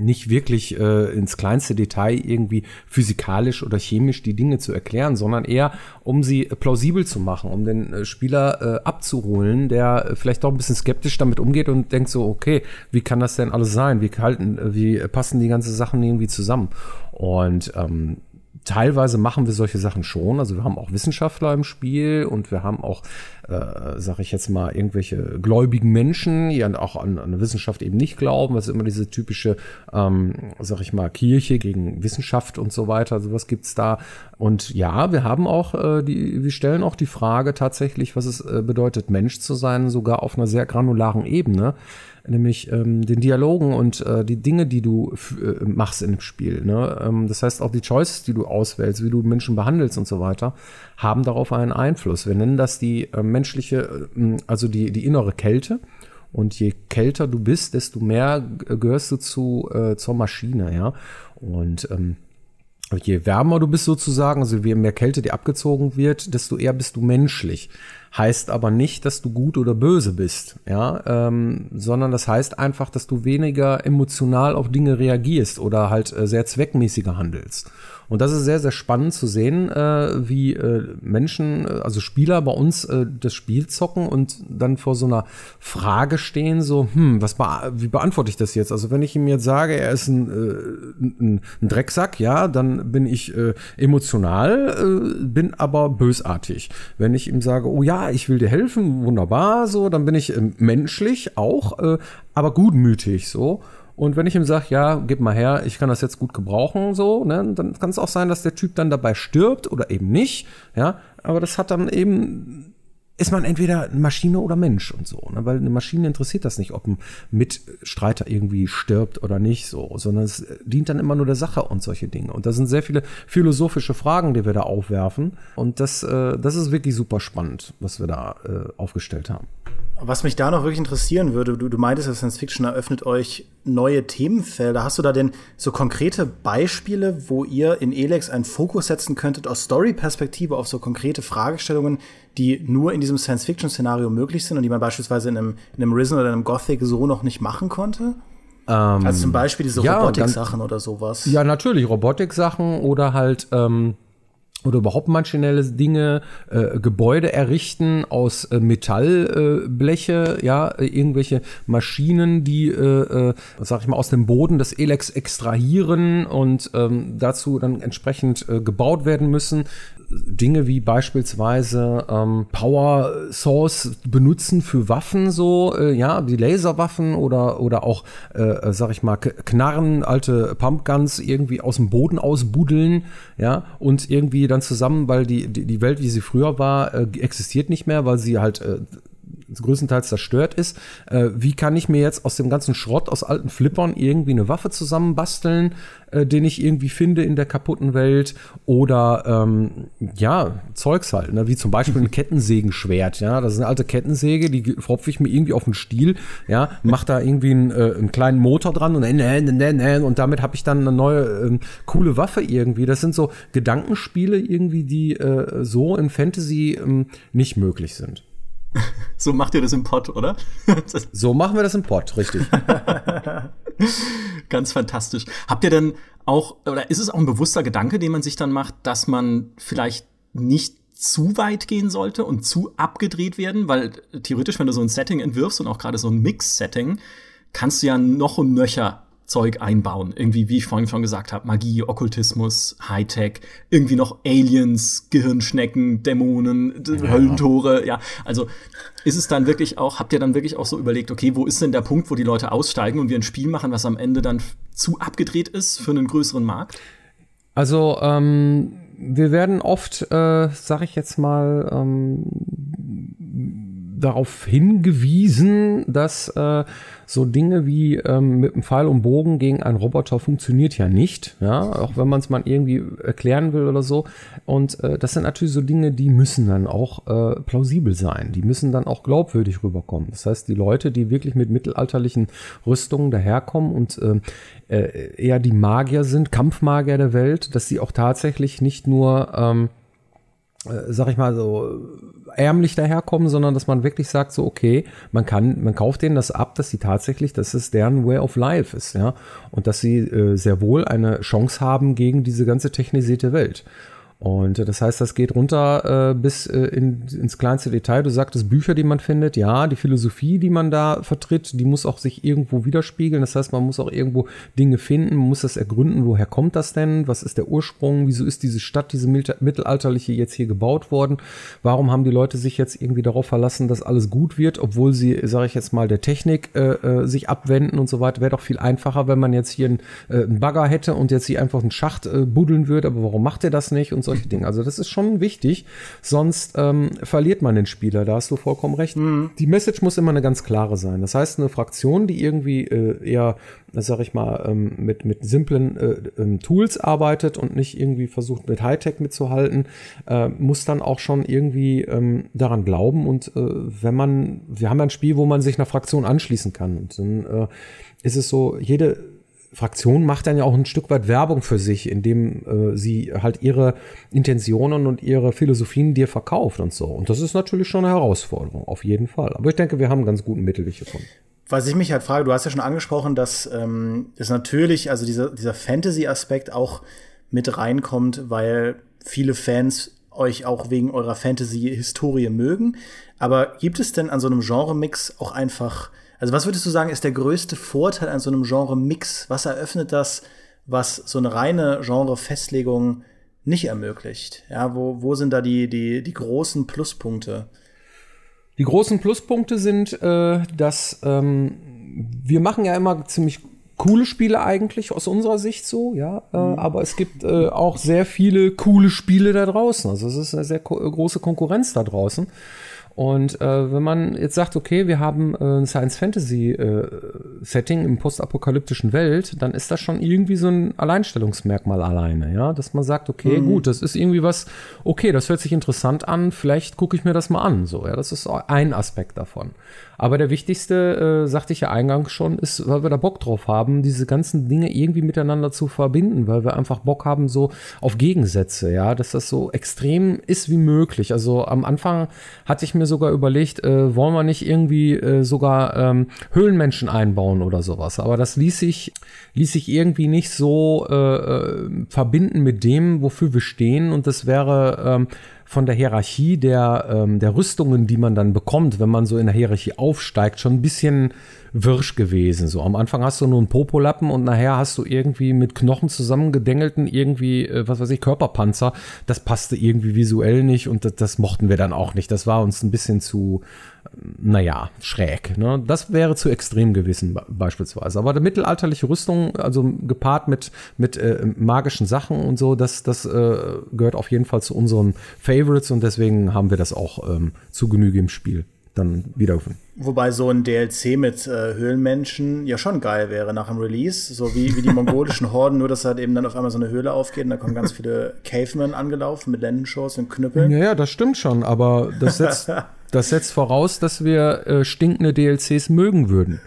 nicht wirklich äh, ins kleinste Detail irgendwie physikalisch oder chemisch die Dinge zu erklären, sondern eher, um sie plausibel zu machen, um den äh, Spieler äh, abzuholen, der vielleicht doch ein bisschen skeptisch damit umgeht und denkt so, okay, wie kann das denn alles sein? Wie halten, wie passen die ganzen Sachen irgendwie zusammen? Und ähm, teilweise machen wir solche Sachen schon. Also wir haben auch Wissenschaftler im Spiel und wir haben auch, äh, sage ich jetzt mal, irgendwelche gläubigen Menschen, die auch an, an Wissenschaft eben nicht glauben. Das ist immer diese typische, ähm, sag ich mal, Kirche gegen Wissenschaft und so weiter. Sowas gibt's da. Und ja, wir haben auch, äh, die, wir stellen auch die Frage tatsächlich, was es äh, bedeutet, Mensch zu sein, sogar auf einer sehr granularen Ebene nämlich ähm, den Dialogen und äh, die Dinge, die du äh, machst dem Spiel. Ne? Ähm, das heißt, auch die Choices, die du auswählst, wie du Menschen behandelst und so weiter, haben darauf einen Einfluss. Wir nennen das die äh, menschliche, äh, also die, die innere Kälte. Und je kälter du bist, desto mehr gehörst du zu, äh, zur Maschine, ja. Und ähm, je wärmer du bist sozusagen, also je mehr Kälte dir abgezogen wird, desto eher bist du menschlich heißt aber nicht, dass du gut oder böse bist, ja, ähm, sondern das heißt einfach, dass du weniger emotional auf Dinge reagierst oder halt äh, sehr zweckmäßiger handelst. Und das ist sehr, sehr spannend zu sehen, äh, wie äh, Menschen, äh, also Spieler bei uns äh, das Spiel zocken und dann vor so einer Frage stehen, so, hm, was be wie beantworte ich das jetzt? Also wenn ich ihm jetzt sage, er ist ein, äh, ein, ein Drecksack, ja, dann bin ich äh, emotional, bin aber bösartig. Wenn ich ihm sage, oh ja, ich will dir helfen, wunderbar, so, dann bin ich menschlich auch, aber gutmütig, so. Und wenn ich ihm sage, ja, gib mal her, ich kann das jetzt gut gebrauchen, so, ne, dann kann es auch sein, dass der Typ dann dabei stirbt oder eben nicht, ja. Aber das hat dann eben ist man entweder Maschine oder Mensch und so, ne? weil eine Maschine interessiert das nicht, ob ein Mitstreiter irgendwie stirbt oder nicht so, sondern es dient dann immer nur der Sache und solche Dinge. Und da sind sehr viele philosophische Fragen, die wir da aufwerfen. Und das, äh, das ist wirklich super spannend, was wir da äh, aufgestellt haben. Was mich da noch wirklich interessieren würde, du, du meintest, dass Science Fiction eröffnet euch neue Themenfelder. Hast du da denn so konkrete Beispiele, wo ihr in Elex einen Fokus setzen könntet aus Story-Perspektive auf so konkrete Fragestellungen, die nur in diesem Science-Fiction-Szenario möglich sind und die man beispielsweise in einem, in einem Risen oder einem Gothic so noch nicht machen konnte? Ähm, also zum Beispiel diese ja, Robotik-Sachen oder sowas. Ja, natürlich, Robotik-Sachen oder halt ähm, oder überhaupt maschinelle Dinge, äh, Gebäude errichten aus äh, Metallbleche, äh, ja, irgendwelche Maschinen, die, äh, äh, sag ich mal, aus dem Boden des Elex extrahieren und ähm, dazu dann entsprechend äh, gebaut werden müssen. Dinge wie beispielsweise ähm, Power Source benutzen für Waffen, so, äh, ja, wie Laserwaffen oder, oder auch, äh, äh sag ich mal, Knarren, alte Pumpguns irgendwie aus dem Boden ausbuddeln, ja, und irgendwie dann zusammen, weil die, die, die Welt, wie sie früher war, äh, existiert nicht mehr, weil sie halt äh, größtenteils zerstört ist. Äh, wie kann ich mir jetzt aus dem ganzen Schrott, aus alten Flippern irgendwie eine Waffe zusammenbasteln, äh, den ich irgendwie finde in der kaputten Welt? Oder ähm, ja, Zeugs halt, ne? wie zum Beispiel ein Kettensägenschwert. Ja, das ist eine alte Kettensäge, die fropfe ich mir irgendwie auf den Stiel, ja, mach da irgendwie einen, äh, einen kleinen Motor dran und, äh, äh, und damit habe ich dann eine neue äh, coole Waffe irgendwie. Das sind so Gedankenspiele irgendwie, die äh, so in Fantasy ähm, nicht möglich sind. So macht ihr das im Pod, oder? so machen wir das im Pod, richtig. Ganz fantastisch. Habt ihr denn auch, oder ist es auch ein bewusster Gedanke, den man sich dann macht, dass man vielleicht nicht zu weit gehen sollte und zu abgedreht werden? Weil theoretisch, wenn du so ein Setting entwirfst und auch gerade so ein Mix-Setting, kannst du ja noch und nöcher Zeug einbauen. Irgendwie, wie ich vorhin schon gesagt habe, Magie, Okkultismus, Hightech, irgendwie noch Aliens, Gehirnschnecken, Dämonen, ja. Höllentore, ja. Also ist es dann wirklich auch, habt ihr dann wirklich auch so überlegt, okay, wo ist denn der Punkt, wo die Leute aussteigen und wir ein Spiel machen, was am Ende dann zu abgedreht ist für einen größeren Markt? Also, ähm, wir werden oft, äh, sag ich jetzt mal, ähm, darauf hingewiesen, dass äh, so Dinge wie ähm, mit einem Pfeil und Bogen gegen einen Roboter funktioniert ja nicht, ja, auch wenn man es mal irgendwie erklären will oder so. Und äh, das sind natürlich so Dinge, die müssen dann auch äh, plausibel sein, die müssen dann auch glaubwürdig rüberkommen. Das heißt, die Leute, die wirklich mit mittelalterlichen Rüstungen daherkommen und äh, äh eher die Magier sind, Kampfmagier der Welt, dass sie auch tatsächlich nicht nur ähm, äh, sag ich mal so, ärmlich daherkommen, sondern dass man wirklich sagt, so, okay, man kann, man kauft denen das ab, dass sie tatsächlich, dass es deren Way of Life ist, ja. Und dass sie äh, sehr wohl eine Chance haben gegen diese ganze technisierte Welt. Und äh, das heißt, das geht runter äh, bis äh, in, ins kleinste Detail. Du sagtest Bücher, die man findet. Ja, die Philosophie, die man da vertritt, die muss auch sich irgendwo widerspiegeln. Das heißt, man muss auch irgendwo Dinge finden, man muss das ergründen. Woher kommt das denn? Was ist der Ursprung? Wieso ist diese Stadt, diese mittelalterliche jetzt hier gebaut worden? Warum haben die Leute sich jetzt irgendwie darauf verlassen, dass alles gut wird, obwohl sie, sage ich jetzt mal, der Technik äh, äh, sich abwenden und so weiter? Wäre doch viel einfacher, wenn man jetzt hier einen, äh, einen Bagger hätte und jetzt hier einfach einen Schacht buddeln würde. Aber warum macht er das nicht? Und so solche Dinge. Also das ist schon wichtig, sonst ähm, verliert man den Spieler, da hast du vollkommen recht. Mhm. Die Message muss immer eine ganz klare sein. Das heißt, eine Fraktion, die irgendwie äh, eher, sag ich mal, ähm, mit, mit simplen äh, ähm, Tools arbeitet und nicht irgendwie versucht, mit Hightech mitzuhalten, äh, muss dann auch schon irgendwie ähm, daran glauben. Und äh, wenn man, wir haben ein Spiel, wo man sich einer Fraktion anschließen kann. Und dann äh, ist es so, jede Fraktion macht dann ja auch ein Stück weit Werbung für sich, indem äh, sie halt ihre Intentionen und ihre Philosophien dir verkauft und so. Und das ist natürlich schon eine Herausforderung, auf jeden Fall. Aber ich denke, wir haben einen ganz guten Mittelweg gefunden. Was ich mich halt frage, du hast ja schon angesprochen, dass ähm, es natürlich, also dieser, dieser Fantasy-Aspekt auch mit reinkommt, weil viele Fans euch auch wegen eurer Fantasy-Historie mögen. Aber gibt es denn an so einem Genre-Mix auch einfach also was würdest du sagen, ist der größte Vorteil an so einem Genre-Mix? Was eröffnet das, was so eine reine Genre-Festlegung nicht ermöglicht? Ja, wo, wo sind da die, die, die großen Pluspunkte? Die großen Pluspunkte sind, äh, dass ähm, wir machen ja immer ziemlich coole Spiele eigentlich aus unserer Sicht so, ja. Äh, mhm. aber es gibt äh, auch sehr viele coole Spiele da draußen. Also es ist eine sehr große Konkurrenz da draußen. Und äh, wenn man jetzt sagt, okay, wir haben äh, ein Science-Fantasy-Setting äh, im postapokalyptischen Welt, dann ist das schon irgendwie so ein Alleinstellungsmerkmal alleine, ja, dass man sagt, okay, mhm. gut, das ist irgendwie was, okay, das hört sich interessant an, vielleicht gucke ich mir das mal an, so, ja, das ist ein Aspekt davon. Aber der wichtigste, äh, sagte ich ja eingangs schon, ist, weil wir da Bock drauf haben, diese ganzen Dinge irgendwie miteinander zu verbinden, weil wir einfach Bock haben so auf Gegensätze, ja, dass das so extrem ist wie möglich. Also am Anfang hatte ich mir sogar überlegt, äh, wollen wir nicht irgendwie äh, sogar ähm, Höhlenmenschen einbauen oder sowas. Aber das ließ sich, ließ sich irgendwie nicht so äh, äh verbinden mit dem, wofür wir stehen. Und das wäre ähm, von der Hierarchie der, ähm, der Rüstungen, die man dann bekommt, wenn man so in der Hierarchie aufsteigt, schon ein bisschen wirsch gewesen. So am Anfang hast du nur einen Popolappen und nachher hast du irgendwie mit Knochen zusammengedengelten irgendwie, äh, was weiß ich, Körperpanzer. Das passte irgendwie visuell nicht und das, das mochten wir dann auch nicht. Das war uns ein bisschen zu, naja, schräg. Ne? Das wäre zu extrem gewesen beispielsweise. Aber die mittelalterliche Rüstung, also gepaart mit, mit äh, magischen Sachen und so, das, das äh, gehört auf jeden Fall zu unseren Favorites und deswegen haben wir das auch ähm, zu Genüge im Spiel dann wiedergefunden. Wobei so ein DLC mit äh, Höhlenmenschen ja schon geil wäre nach dem Release, so wie, wie die mongolischen Horden, nur dass halt eben dann auf einmal so eine Höhle aufgeht und da kommen ganz viele Cavemen angelaufen mit Lendenshows und Knüppeln. Ja, ja, das stimmt schon, aber das setzt, das setzt voraus, dass wir äh, stinkende DLCs mögen würden.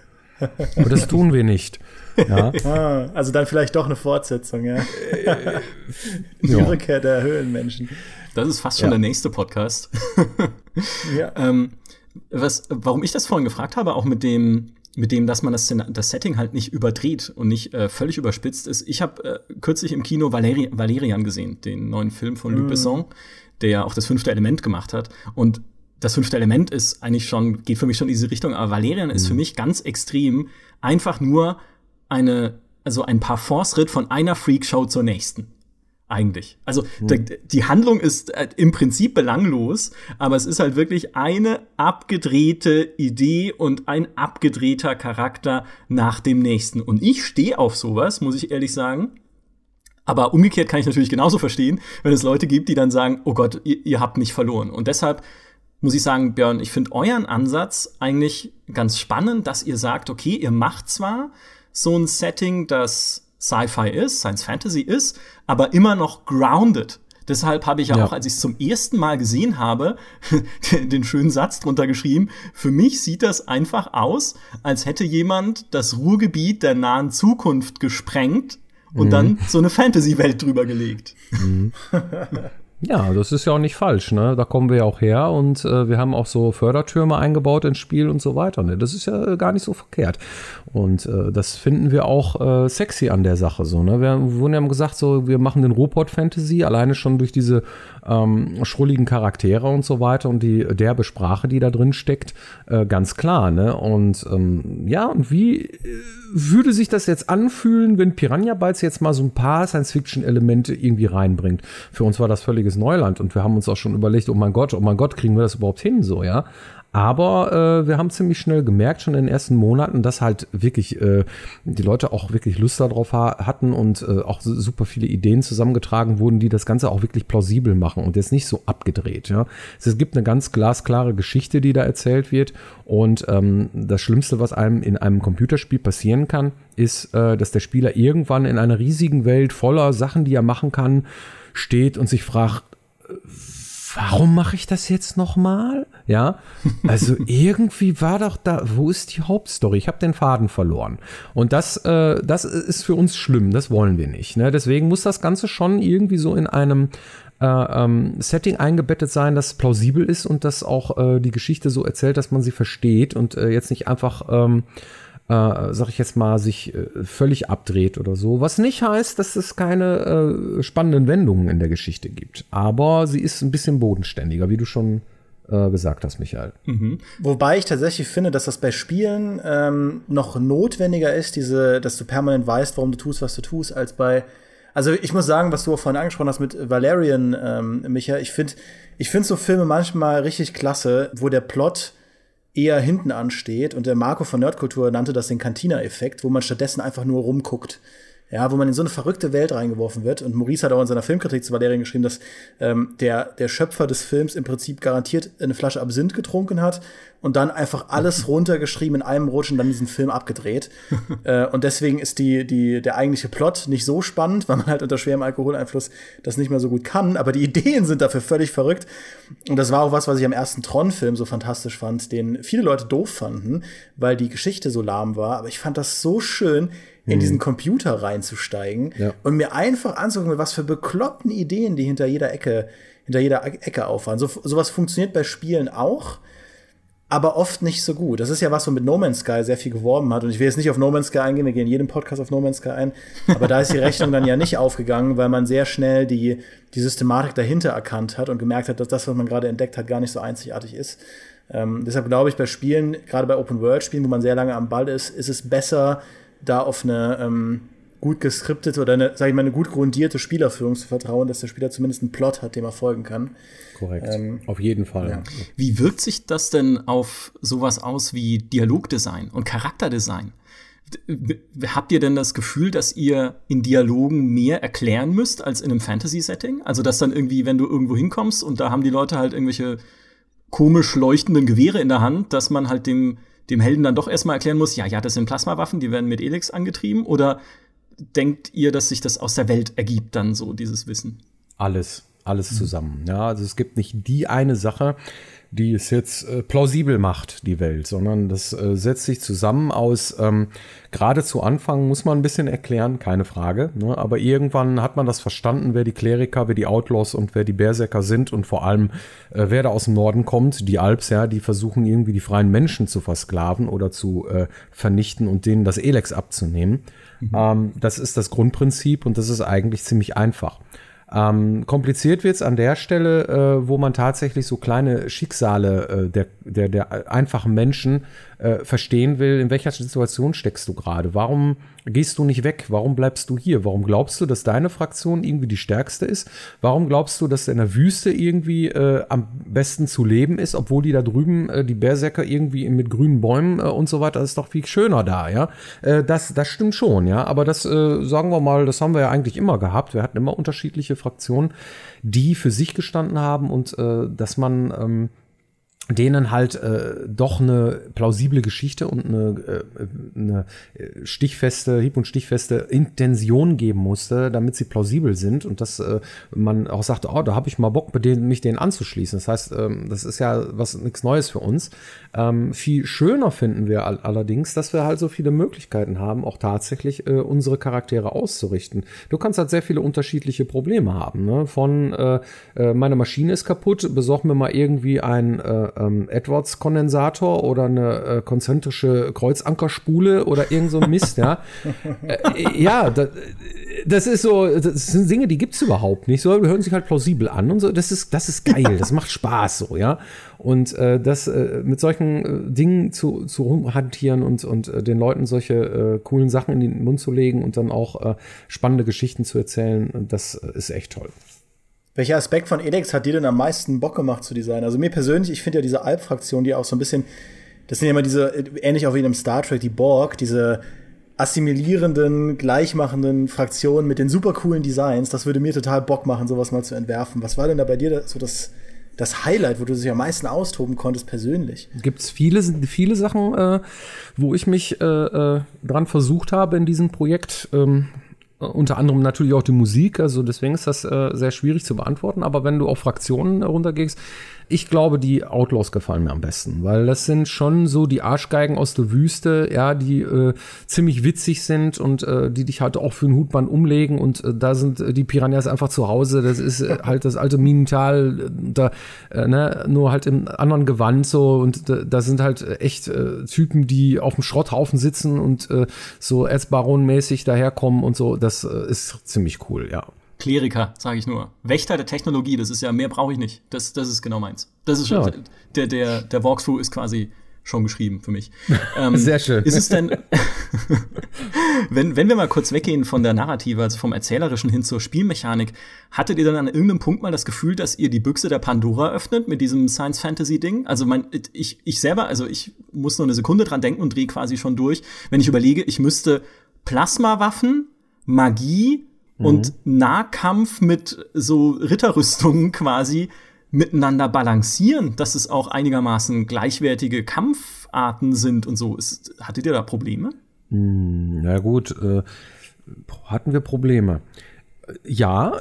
Aber das tun wir nicht. Ja. Ah, also dann vielleicht doch eine Fortsetzung, ja. die ja. Rückkehr der Höhlenmenschen. Das ist fast schon ja. der nächste Podcast. ja. ähm, was, warum ich das vorhin gefragt habe, auch mit dem, mit dem, dass man das, das Setting halt nicht überdreht und nicht äh, völlig überspitzt ist. Ich habe äh, kürzlich im Kino Valeri Valerian gesehen, den neuen Film von Luc mm. Besson, der ja auch das fünfte Element gemacht hat. Und das fünfte Element ist eigentlich schon, geht für mich schon in diese Richtung, aber Valerian mm. ist für mhm. mich ganz extrem einfach nur eine, also ein Parforce-Ritt von einer Freakshow zur nächsten eigentlich. Also hm. die Handlung ist äh, im Prinzip belanglos, aber es ist halt wirklich eine abgedrehte Idee und ein abgedrehter Charakter nach dem nächsten. Und ich stehe auf sowas, muss ich ehrlich sagen. Aber umgekehrt kann ich natürlich genauso verstehen, wenn es Leute gibt, die dann sagen, oh Gott, ihr, ihr habt mich verloren. Und deshalb muss ich sagen, Björn, ich finde euren Ansatz eigentlich ganz spannend, dass ihr sagt, okay, ihr macht zwar so ein Setting, das Sci-Fi ist, Science Fantasy ist, aber immer noch grounded. Deshalb habe ich ja, auch, als ich es zum ersten Mal gesehen habe, den schönen Satz drunter geschrieben. Für mich sieht das einfach aus, als hätte jemand das Ruhrgebiet der nahen Zukunft gesprengt und mhm. dann so eine Fantasy-Welt drüber gelegt. Mhm. Ja, das ist ja auch nicht falsch, ne? Da kommen wir ja auch her und äh, wir haben auch so Fördertürme eingebaut ins Spiel und so weiter. Ne? Das ist ja gar nicht so verkehrt. Und äh, das finden wir auch äh, sexy an der Sache so. Ne? Wir wurden ja gesagt, so wir machen den Robot Fantasy alleine schon durch diese ähm, schrulligen Charaktere und so weiter und die derbe Sprache, die da drin steckt, äh, ganz klar. Ne? Und ähm, ja, und wie äh, würde sich das jetzt anfühlen, wenn Piranha Bytes jetzt mal so ein paar Science-Fiction-Elemente irgendwie reinbringt? Für uns war das völliges Neuland und wir haben uns auch schon überlegt, oh mein Gott, oh mein Gott, kriegen wir das überhaupt hin so, ja? Aber äh, wir haben ziemlich schnell gemerkt, schon in den ersten Monaten, dass halt wirklich äh, die Leute auch wirklich Lust darauf ha hatten und äh, auch super viele Ideen zusammengetragen wurden, die das Ganze auch wirklich plausibel machen und jetzt nicht so abgedreht. Ja? Es gibt eine ganz glasklare Geschichte, die da erzählt wird. Und ähm, das Schlimmste, was einem in einem Computerspiel passieren kann, ist, äh, dass der Spieler irgendwann in einer riesigen Welt voller Sachen, die er machen kann, steht und sich fragt, warum mache ich das jetzt nochmal? Ja, also irgendwie war doch da, wo ist die Hauptstory? Ich habe den Faden verloren. Und das, äh, das ist für uns schlimm, das wollen wir nicht. Ne? Deswegen muss das Ganze schon irgendwie so in einem äh, ähm, Setting eingebettet sein, das plausibel ist und das auch äh, die Geschichte so erzählt, dass man sie versteht und äh, jetzt nicht einfach ähm, äh, sag ich jetzt mal, sich äh, völlig abdreht oder so. Was nicht heißt, dass es keine äh, spannenden Wendungen in der Geschichte gibt. Aber sie ist ein bisschen bodenständiger, wie du schon äh, gesagt hast, Michael. Mhm. Wobei ich tatsächlich finde, dass das bei Spielen ähm, noch notwendiger ist, diese, dass du permanent weißt, warum du tust, was du tust, als bei also ich muss sagen, was du auch vorhin angesprochen hast mit Valerian, ähm, Micha, ich finde ich finde so Filme manchmal richtig klasse, wo der Plot eher hinten ansteht. Und der Marco von Nerdkultur nannte das den Cantina-Effekt, wo man stattdessen einfach nur rumguckt. Ja, wo man in so eine verrückte Welt reingeworfen wird. Und Maurice hat auch in seiner Filmkritik zu Valerian geschrieben, dass ähm, der, der Schöpfer des Films im Prinzip garantiert eine Flasche Absinth getrunken hat und dann einfach alles runtergeschrieben in einem Rutsch und dann diesen Film abgedreht. äh, und deswegen ist die, die, der eigentliche Plot nicht so spannend, weil man halt unter schwerem Alkoholeinfluss das nicht mehr so gut kann. Aber die Ideen sind dafür völlig verrückt. Und das war auch was, was ich am ersten Tron-Film so fantastisch fand, den viele Leute doof fanden, weil die Geschichte so lahm war. Aber ich fand das so schön, in diesen Computer reinzusteigen Ja. und mir einfach anzugucken, was für bekloppten Ideen die hinter jeder Ecke, hinter jeder Ecke auffahren. So, sowas funktioniert bei Spielen auch, aber oft nicht so gut. Das ist ja was, wo mit No Man's Sky sehr viel geworben hat. Und ich will jetzt nicht auf No Man's Sky eingehen, wir gehen in jedem Podcast auf No Man's Sky ein. Aber da ist die Rechnung dann ja nicht aufgegangen, weil man sehr schnell die, die Systematik dahinter erkannt hat und gemerkt hat, dass das, was man gerade entdeckt hat, gar nicht so einzigartig ist. Ähm, deshalb glaube ich, bei Spielen, gerade bei Open-World-Spielen, wo man sehr lange am Ball ist, ist es besser, da auf eine ähm, gut geskriptete oder eine, sag ich mal, eine gut grundierte Spielerführung zu vertrauen, dass der Spieler zumindest einen Plot hat, dem er folgen kann. Korrekt. Ähm, Auf jeden Fall. ja. Wie wirkt sich das denn auf sowas aus wie Dialogdesign und Charakterdesign? Habt ihr denn das Gefühl, dass ihr in Dialogen mehr erklären müsst als in einem Fantasy-Setting? Also, dass dann irgendwie, wenn du irgendwo hinkommst und da haben die Leute halt irgendwelche komisch leuchtenden Gewehre in der Hand, dass man halt dem, dem Helden dann doch erstmal erklären muss, ja, ja, das sind Plasmawaffen, die werden mit Elix angetrieben? Oder denkt ihr, dass sich das aus der Welt ergibt, dann so dieses Wissen? Alles, alles Mhm. zusammen. Ja, also es gibt nicht die eine Sache, die es jetzt äh, plausibel macht, die Welt, sondern das äh, setzt sich zusammen aus, ähm, gerade zu Anfang muss man ein bisschen erklären, keine Frage, ne? aber irgendwann hat man das verstanden, wer die Kleriker, wer die Outlaws und wer die Berserker sind und vor allem, äh, wer da aus dem Norden kommt, die Alps, ja, die versuchen irgendwie die freien Menschen zu versklaven oder zu äh, vernichten und denen das Elex abzunehmen. Ähm, das ist das Grundprinzip und das ist eigentlich ziemlich einfach. Ähm, kompliziert wird es an der Stelle, äh, wo man tatsächlich so kleine Schicksale äh, der, der, der einfachen Menschen äh, verstehen will. In welcher Situation steckst du gerade? Warum gehst du nicht weg? Warum bleibst du hier? Warum glaubst du, dass deine Fraktion irgendwie die stärkste ist? Warum glaubst du, dass in der Wüste irgendwie äh, am besten zu leben ist, obwohl die da drüben, äh, die Berserker irgendwie mit grünen Bäumen äh, und so weiter, ist doch viel schöner da, ja? Das, das stimmt schon, ja. Aber das, sagen wir mal, das haben wir ja eigentlich immer gehabt. Wir hatten immer unterschiedliche Fraktionen, die für sich gestanden haben und äh, dass man ähm, denen halt äh, doch eine plausible Geschichte und eine, äh, eine äh, stichfeste, hieb- und stichfeste Intention geben musste, damit sie plausibel sind und dass äh, man auch sagte, oh, da habe ich mal Bock, mich denen anzuschließen. Das heißt, ähm, das ist ja was nichts Neues für uns. Ähm, viel schöner finden wir all allerdings, dass wir halt so viele Möglichkeiten haben, auch tatsächlich äh, unsere Charaktere auszurichten. Du kannst halt sehr viele unterschiedliche Probleme haben. Ne? Von äh, äh, meine Maschine ist kaputt, besorg mir mal irgendwie ein äh, ähm, Edwards-Kondensator oder eine äh, konzentrische Kreuzankerspule oder irgend so ein Mist, ja. Äh, ja, da, das ist so, das sind Dinge, die gibt's überhaupt nicht. So, die hören sich halt plausibel an und so. Das ist, das ist geil, das macht Spaß so, ja. Und äh, das äh, mit solchen äh, Dingen zu, zu hantieren und, und äh, den Leuten solche äh, coolen Sachen in den Mund zu legen und dann auch äh, spannende Geschichten zu erzählen, das äh, ist echt toll. Welcher Aspekt von Elex hat dir denn am meisten Bock gemacht zu designen? Also mir persönlich, ich finde ja diese Alp-Fraktion, die auch so ein bisschen, das sind ja immer diese, äh, ähnlich auch wie in einem Star Trek, die Borg, diese assimilierenden, gleichmachenden Fraktionen mit den super coolen Designs, das würde mir total Bock machen, sowas mal zu entwerfen. Was war denn da bei dir so das, das Highlight, wo du dich am meisten austoben konntest persönlich? gibt's viele, viele Sachen, äh, wo ich mich äh, äh, dran versucht habe in diesem Projekt. Ähm, äh, unter anderem natürlich auch die Musik, also deswegen ist das äh, sehr schwierig zu beantworten. Aber wenn du auf Fraktionen runtergehst, ich glaube, die Outlaws gefallen mir am besten, weil das sind schon so die Arschgeigen aus der Wüste, ja, die äh, ziemlich witzig sind und äh, die dich halt auch für ein Hutband umlegen und äh, da sind äh, die Piranhas einfach zu Hause. Das ist äh, halt das alte Minental, da, äh, ne, nur halt im anderen Gewand so und da, da sind halt echt Typen, die auf dem Schrotthaufen sitzen und so Erzbaron-mäßig daherkommen und so. Das äh, ist ziemlich cool, ja. Kleriker, sage ich nur. Wächter der Technologie, das ist ja, mehr brauche ich nicht. Das, das ist genau meins. Das ist schon, Ja. der, der, der Walkthrough ist quasi schon geschrieben für mich. Ähm, Sehr schön. Ist es denn, wenn, wenn wir mal kurz weggehen von der Narrative, also vom Erzählerischen hin zur Spielmechanik, hattet ihr dann an irgendeinem Punkt mal das Gefühl, dass ihr die Büchse der Pandora öffnet mit diesem Science-Fantasy-Ding? Also mein, ich, ich selber, also ich muss nur eine Sekunde dran denken und drehe quasi schon durch, wenn ich überlege, ich müsste Plasmawaffen Magie mhm. und Nahkampf mit so Ritterrüstungen quasi miteinander balancieren, dass es auch einigermaßen gleichwertige Kampfarten sind und so. Ist, hattet ihr da Probleme? Hm, na gut, äh, hatten wir Probleme. Ja,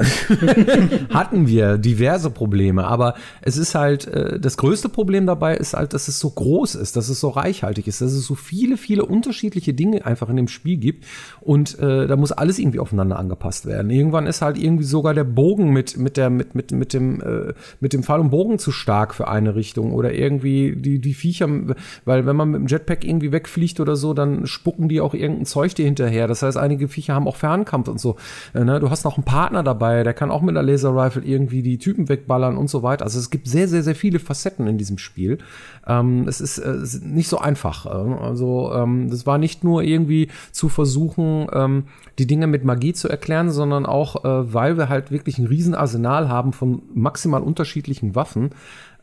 hatten wir diverse Probleme, aber es ist halt, äh, das größte Problem dabei ist halt, dass es so groß ist, dass es so reichhaltig ist, dass es so viele, viele unterschiedliche Dinge einfach in dem Spiel gibt und äh, da muss alles irgendwie aufeinander angepasst werden. Irgendwann ist halt irgendwie sogar der Bogen mit, mit der, mit, mit, mit dem, äh, mit dem Pfeil und Bogen zu stark für eine Richtung oder irgendwie die, die Viecher, weil wenn man mit dem Jetpack irgendwie wegfliegt oder so, dann spucken die auch irgendein Zeug dir hinterher. Das heißt, einige Viecher haben auch Fernkampf und so. Äh, ne? Du hast noch noch einen Partner dabei, der kann auch mit einer Laser-Rifle irgendwie die Typen wegballern und so weiter. Also es gibt sehr, sehr, sehr viele Facetten in diesem Spiel. Ähm, es ist äh, nicht so einfach. Äh, also ähm, das war nicht nur irgendwie zu versuchen, ähm, die Dinge mit Magie zu erklären, sondern auch, äh, weil wir halt wirklich ein Riesenarsenal haben von maximal unterschiedlichen Waffen,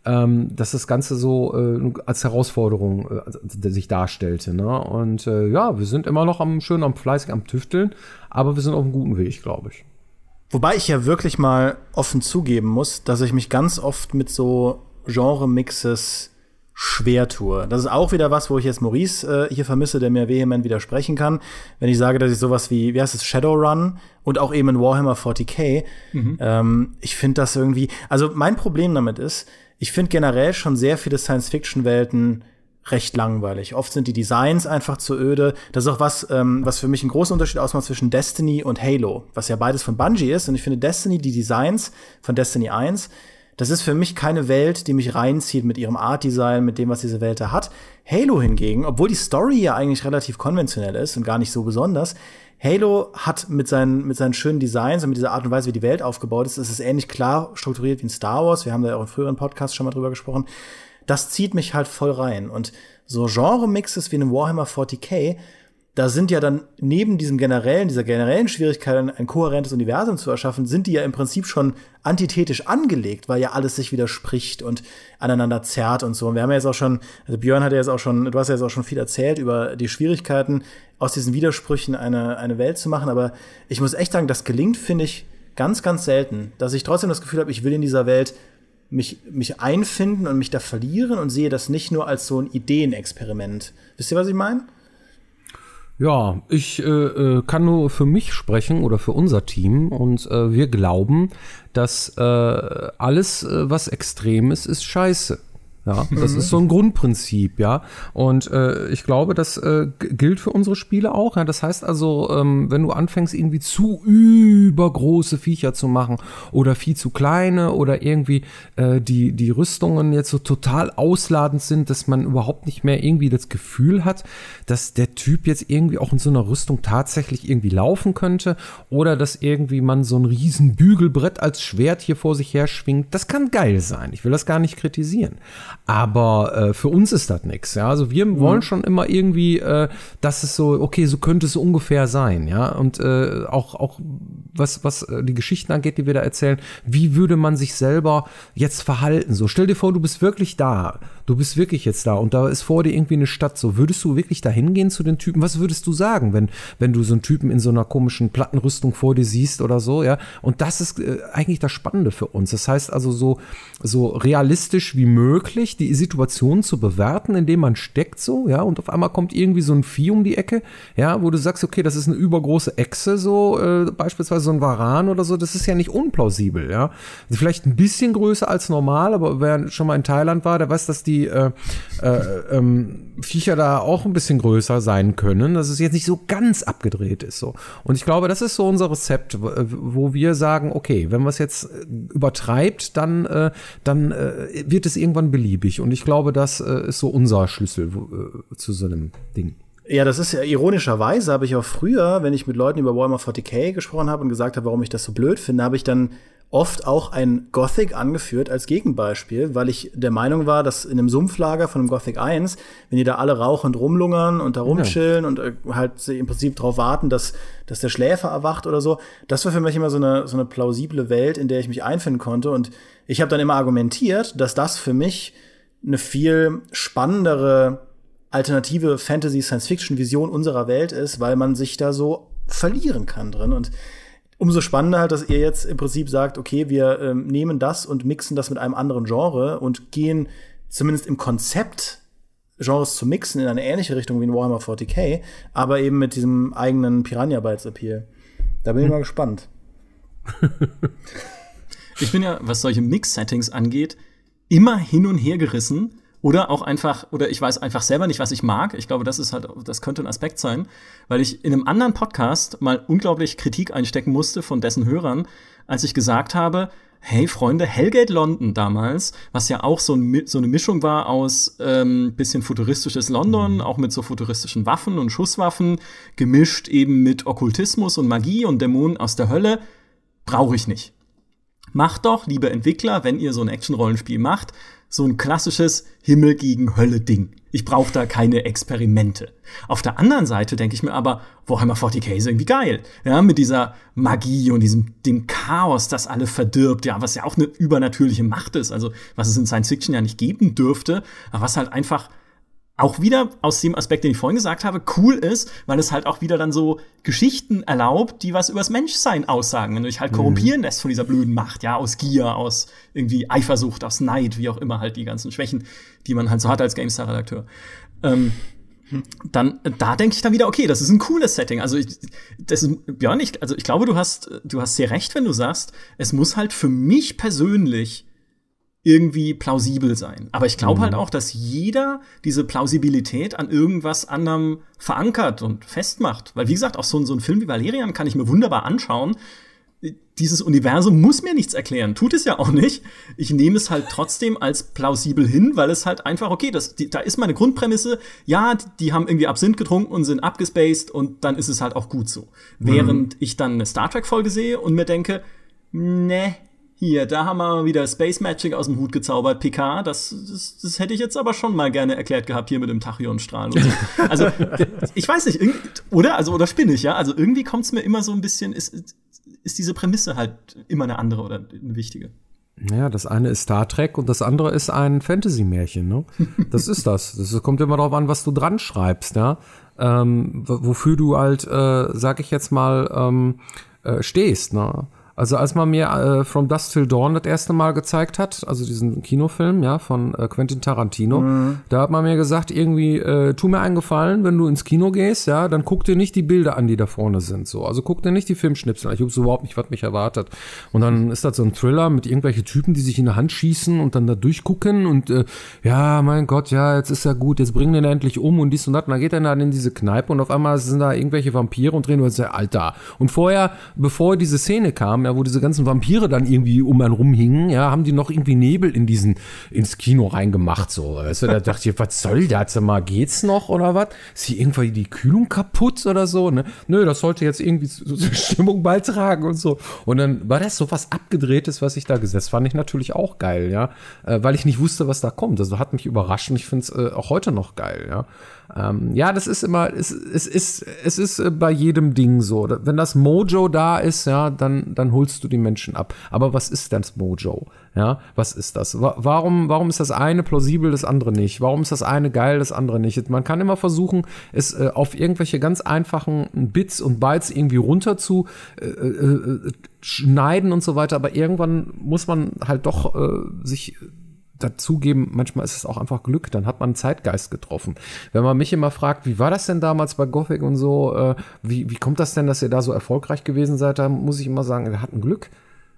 ähm, dass das Ganze so äh, als Herausforderung äh, sich darstellte. Ne? Und äh, ja, wir sind immer noch am schön am fleißig am Tüfteln, aber wir sind auf einem guten Weg, glaube ich. Wobei ich ja wirklich mal offen zugeben muss, dass ich mich ganz oft mit so Genre-Mixes schwer tue. Das ist auch wieder was, wo ich jetzt Maurice äh, hier vermisse, der mir vehement widersprechen kann, wenn ich sage, dass ich sowas wie, wie heißt es, Shadowrun und auch eben in Warhammer 40k, mhm. ähm, ich finde das irgendwie, also mein Problem damit ist, ich finde generell schon sehr viele Science-Fiction-Welten recht langweilig. Oft sind die Designs einfach zu öde. Das ist auch was, ähm, was für mich einen großen Unterschied ausmacht zwischen Destiny und Halo, was ja beides von Bungie ist. Und ich finde Destiny, die Designs von Destiny 1, das ist für mich keine Welt, die mich reinzieht mit ihrem Art-Design, mit dem, was diese Welt da hat. Halo hingegen, obwohl die Story ja eigentlich relativ konventionell ist und gar nicht so besonders, Halo hat mit seinen, mit seinen schönen Designs und mit dieser Art und Weise, wie die Welt aufgebaut ist, ist es ähnlich klar strukturiert wie in Star Wars. Wir haben da ja auch in früheren Podcasts schon mal drüber gesprochen das zieht mich halt voll rein. Und so Genre-Mixes wie in Warhammer 40k, da sind ja dann neben diesem generellen, dieser generellen Schwierigkeit, ein kohärentes Universum zu erschaffen, sind die ja im Prinzip schon antithetisch angelegt, weil ja alles sich widerspricht und aneinander zerrt und so. Und wir haben ja jetzt auch schon, also Björn hat ja jetzt auch schon, du hast ja jetzt auch schon viel erzählt über die Schwierigkeiten, aus diesen Widersprüchen eine, eine Welt zu machen. Aber ich muss echt sagen, das gelingt, finde ich, ganz, ganz selten, dass ich trotzdem das Gefühl habe, ich will in dieser Welt mich, mich einfinden und mich da verlieren und sehe das nicht nur als so ein Ideenexperiment. Wisst ihr, was ich meine? Ja, ich äh, äh, kann nur für mich sprechen oder für unser Team und äh, wir glauben, dass äh, alles, äh, was extrem ist, ist scheiße. Ja, das ist so ein Grundprinzip, ja. Und äh, ich glaube, das äh, gilt für unsere Spiele auch. Ja, das heißt also, ähm, wenn du anfängst, irgendwie zu übergroße Viecher zu machen oder viel zu kleine oder irgendwie äh, die die Rüstungen jetzt so total ausladend sind, dass man überhaupt nicht mehr irgendwie das Gefühl hat, dass der Typ jetzt irgendwie auch in so einer Rüstung tatsächlich irgendwie laufen könnte oder dass irgendwie man so ein riesen Bügelbrett als Schwert hier vor sich her schwingt. Das kann geil sein. Ich will das gar nicht kritisieren. Aber äh, für uns ist das nichts. Ja? Also wir mhm. wollen schon immer irgendwie, äh, dass es so, okay, so könnte es ungefähr sein. Ja, und äh, auch, auch was, was äh, die Geschichten angeht, die wir da erzählen, wie würde man sich selber jetzt verhalten? So, stell dir vor, du bist wirklich da. Du bist wirklich jetzt da und da ist vor dir irgendwie eine Stadt. So, würdest du wirklich da hingehen zu den Typen? Was würdest du sagen, wenn, wenn du so einen Typen in so einer komischen Plattenrüstung vor dir siehst oder so, ja? Und das ist äh, eigentlich das Spannende für uns. Das heißt also so, so realistisch wie möglich die Situation zu bewerten, indem man steckt so, ja, und auf einmal kommt irgendwie so ein Vieh um die Ecke, ja, wo du sagst, okay, das ist eine übergroße Echse, so, äh, beispielsweise so ein Varan oder so, das ist ja nicht unplausibel, ja. Also vielleicht ein bisschen größer als normal, aber wer schon mal in Thailand war, der weiß, dass die äh, äh, ähm, Viecher da auch ein bisschen größer sein können, dass es jetzt nicht so ganz abgedreht ist, so. Und ich glaube, das ist so unser Rezept, wo wir sagen, okay, wenn man es jetzt äh, übertreibt, dann, äh, dann äh, wird es irgendwann beliebig. Und ich glaube, das äh, ist so unser Schlüssel äh, zu so einem Ding. Ja, das ist ja ironischerweise, habe ich auch früher, wenn ich mit Leuten über Warhammer 40k gesprochen habe und gesagt habe, warum ich das so blöd finde, habe ich dann oft auch ein Gothic angeführt als Gegenbeispiel, weil ich der Meinung war, dass in einem Sumpflager von einem Gothic 1, wenn die da alle rauchend rumlungern und da rumchillen ja. und äh, halt im Prinzip darauf warten, dass, dass der Schläfer erwacht oder so, das war für mich immer so eine, so eine plausible Welt, in der ich mich einfinden konnte. Und ich habe dann immer argumentiert, dass das für mich eine viel spannendere alternative Fantasy-Science-Fiction-Vision unserer Welt ist, weil man sich da so verlieren kann drin. Und umso spannender halt, dass ihr jetzt im Prinzip sagt, okay, wir ähm, nehmen das und mixen das mit einem anderen Genre und gehen zumindest im Konzept Genres zu mixen in eine ähnliche Richtung wie in Warhammer 40k, aber eben mit diesem eigenen Piranha Bytes Appeal. Da bin ich hm. mal gespannt. ich bin ja, was solche Mix-Settings angeht, immer hin und her gerissen oder auch einfach, oder ich weiß einfach selber nicht, was ich mag. Ich glaube, das ist halt, das könnte ein Aspekt sein, weil ich in einem anderen Podcast mal unglaublich Kritik einstecken musste von dessen Hörern, als ich gesagt habe, hey Freunde, Hellgate London damals, was ja auch so, ein, so eine Mischung war aus ähm, bisschen futuristisches London, mhm. auch mit so futuristischen Waffen und Schusswaffen, gemischt eben mit Okkultismus und Magie und Dämonen aus der Hölle, brauche ich nicht. Macht doch, liebe Entwickler, wenn ihr so ein Action-Rollenspiel macht, so ein klassisches Himmel gegen Hölle Ding. Ich brauche da keine Experimente. Auf der anderen Seite denke ich mir aber, Warhammer 40k ist irgendwie geil. Ja, mit dieser Magie und diesem dem Chaos, das alle verdirbt, ja, was ja auch eine übernatürliche Macht ist, also was es in Science Fiction ja nicht geben dürfte, aber was halt einfach auch wieder aus dem Aspekt, den ich vorhin gesagt habe, cool ist, weil es halt auch wieder dann so Geschichten erlaubt, die was übers Menschsein aussagen. Wenn du dich halt mhm. korrumpieren lässt von dieser blöden Macht, ja, aus Gier, aus irgendwie Eifersucht, aus Neid, wie auch immer halt die ganzen Schwächen, die man halt so hat als GameStar-Redakteur. Ähm, dann da denke ich dann wieder, okay, das ist ein cooles Setting. Also ich, das ist, Björn, ich, also ich glaube, du hast du hast sehr recht, wenn du sagst, es muss halt für mich persönlich irgendwie plausibel sein. Aber ich glaube halt mhm. halt auch, dass jeder diese Plausibilität an irgendwas anderem verankert und festmacht. Weil, wie gesagt, auch so, so ein Film wie Valerian kann ich mir wunderbar anschauen. Dieses Universum muss mir nichts erklären, tut es ja auch nicht. Ich nehme es halt trotzdem als plausibel hin, weil es halt einfach, okay, das, die, da ist meine Grundprämisse, ja, die haben irgendwie Absinth getrunken und sind abgespaced und dann ist es halt auch gut so. Mhm. Während ich dann eine Star Trek-Folge sehe und mir denke, ne, hier, da haben wir wieder Space Magic aus dem Hut gezaubert, PK. Das, das, das hätte ich jetzt aber schon mal gerne erklärt gehabt hier mit dem Tachyonstrahl. So. Also, ich weiß nicht, oder? Also, oder spinne ich, ja? Also, irgendwie kommt es mir immer so ein bisschen, ist, ist diese Prämisse halt immer eine andere oder eine wichtige. Ja, das eine ist Star Trek und das andere ist ein Fantasy-Märchen, ne? Das ist das. Das kommt immer darauf an, was du dran schreibst, ja. Ähm, wofür du halt, äh, sag ich jetzt mal, ähm, äh, stehst, ne? Also als man mir äh, From Dust Till Dawn das erste Mal gezeigt hat, also diesen Kinofilm, ja, von äh, Quentin Tarantino, mhm. da hat man mir gesagt, irgendwie, äh, tu mir einen Gefallen, wenn du ins Kino gehst, ja, dann guck dir nicht die Bilder an, die da vorne sind, so. Also guck dir nicht die Filmschnipsel an. Ich wusste überhaupt nicht, was mich erwartet. Und dann ist das so ein Thriller mit irgendwelchen Typen, die sich in der Hand schießen und dann da durchgucken und, äh, ja, mein Gott, ja, jetzt ist ja gut, jetzt bringen den endlich um und dies und das. Und dann geht er dann in diese Kneipe und auf einmal sind da irgendwelche Vampire und drehen sagt, Alter. Und vorher, bevor diese Szene kam, ja, wo diese ganzen Vampire dann irgendwie um einen rumhingen, ja, haben die noch irgendwie Nebel in diesen, ins Kino reingemacht, so. Weißt du, da dachte ich, was soll das? Mal, geht's noch oder was? Ist hier irgendwie die Kühlung kaputt oder so, ne? Nö, das sollte jetzt irgendwie zur Stimmung beitragen und so. Und dann war das so was Abgedrehtes, was ich da gesetzt fand ich natürlich auch geil, ja, äh, weil ich nicht wusste, was da kommt. Also hat mich überrascht und ich finde es äh, auch heute noch geil, ja. Ähm, ja, das ist immer, es, es ist, es ist äh, bei jedem Ding so. Wenn das Mojo da ist, ja, dann, dann holst du die Menschen ab. Aber was ist denn das Mojo? Ja, was ist das? Warum, warum ist das eine plausibel, das andere nicht? Warum ist das eine geil, das andere nicht? Man kann immer versuchen, es äh, auf irgendwelche ganz einfachen Bits und Bytes irgendwie runter zu äh, äh, schneiden und so weiter. Aber irgendwann muss man halt doch äh, sich dazugeben, manchmal ist es auch einfach Glück, dann hat man einen Zeitgeist getroffen. Wenn man mich immer fragt, wie war das denn damals bei Gothic und so, äh, wie, wie kommt das denn, dass ihr da so erfolgreich gewesen seid, da muss ich immer sagen, wir hatten Glück.